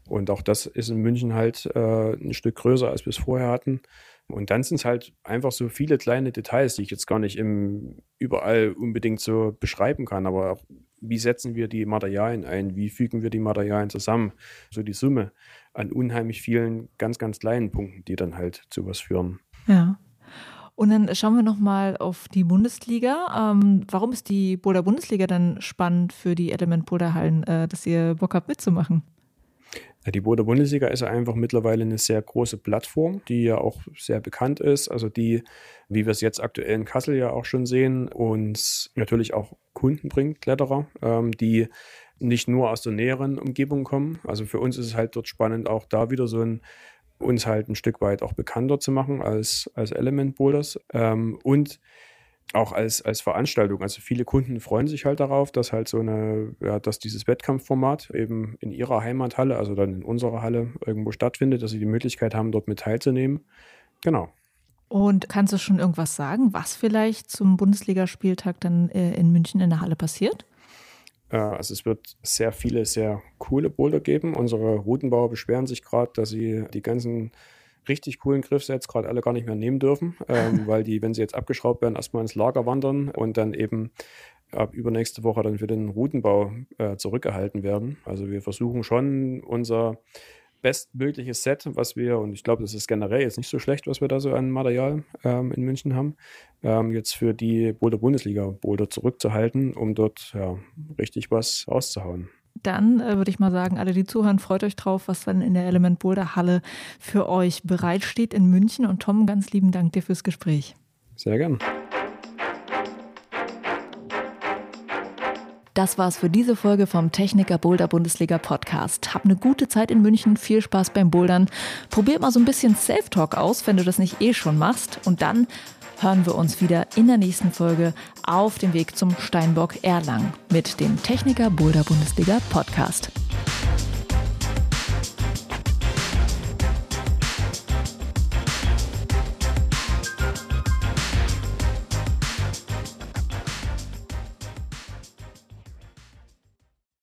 Und auch das ist in München halt äh, ein Stück größer, als wir es vorher hatten. Und dann sind es halt einfach so viele kleine Details, die ich jetzt gar nicht im, überall unbedingt so beschreiben kann. Aber wie setzen wir die Materialien ein? Wie fügen wir die Materialien zusammen? So die Summe an unheimlich vielen ganz, ganz kleinen Punkten, die dann halt zu was führen. Ja. Und dann schauen wir nochmal auf die Bundesliga. Ähm, warum ist die Boulder Bundesliga dann spannend für die Element Boulder Hallen, äh, dass ihr Bock habt mitzumachen? Die Boulder Bundesliga ist einfach mittlerweile eine sehr große Plattform, die ja auch sehr bekannt ist. Also die, wie wir es jetzt aktuell in Kassel ja auch schon sehen, uns natürlich auch Kunden bringt, Kletterer, ähm, die nicht nur aus der näheren Umgebung kommen. Also für uns ist es halt dort spannend, auch da wieder so ein uns halt ein Stück weit auch bekannter zu machen als, als Element Boulders ähm, und auch als, als Veranstaltung. Also viele Kunden freuen sich halt darauf, dass halt so eine, ja, dass dieses Wettkampfformat eben in ihrer Heimathalle, also dann in unserer Halle irgendwo stattfindet, dass sie die Möglichkeit haben, dort mit teilzunehmen. Genau. Und kannst du schon irgendwas sagen, was vielleicht zum Bundesligaspieltag dann äh, in München in der Halle passiert? Äh, also es wird sehr viele, sehr coole Boulder geben. Unsere Routenbauer beschweren sich gerade, dass sie die ganzen richtig coolen Griffsets gerade alle gar nicht mehr nehmen dürfen, ähm, weil die, wenn sie jetzt abgeschraubt werden, erstmal ins Lager wandern und dann eben ab übernächste Woche dann für den Routenbau äh, zurückgehalten werden. Also wir versuchen schon unser bestmögliches Set, was wir, und ich glaube, das ist generell jetzt nicht so schlecht, was wir da so an Material ähm, in München haben, ähm, jetzt für die Boulder Bundesliga Boulder zurückzuhalten, um dort ja, richtig was rauszuhauen. Dann äh, würde ich mal sagen, alle, die zuhören, freut euch drauf, was dann in der Element Boulder Halle für euch bereitsteht in München. Und Tom, ganz lieben Dank dir fürs Gespräch. Sehr gern. Das war's für diese Folge vom Techniker Boulder Bundesliga Podcast. Hab eine gute Zeit in München, viel Spaß beim Bouldern. Probiert mal so ein bisschen Self-Talk aus, wenn du das nicht eh schon machst. Und dann hören wir uns wieder in der nächsten Folge auf dem Weg zum Steinbock Erlangen mit dem Techniker Boulder Bundesliga Podcast.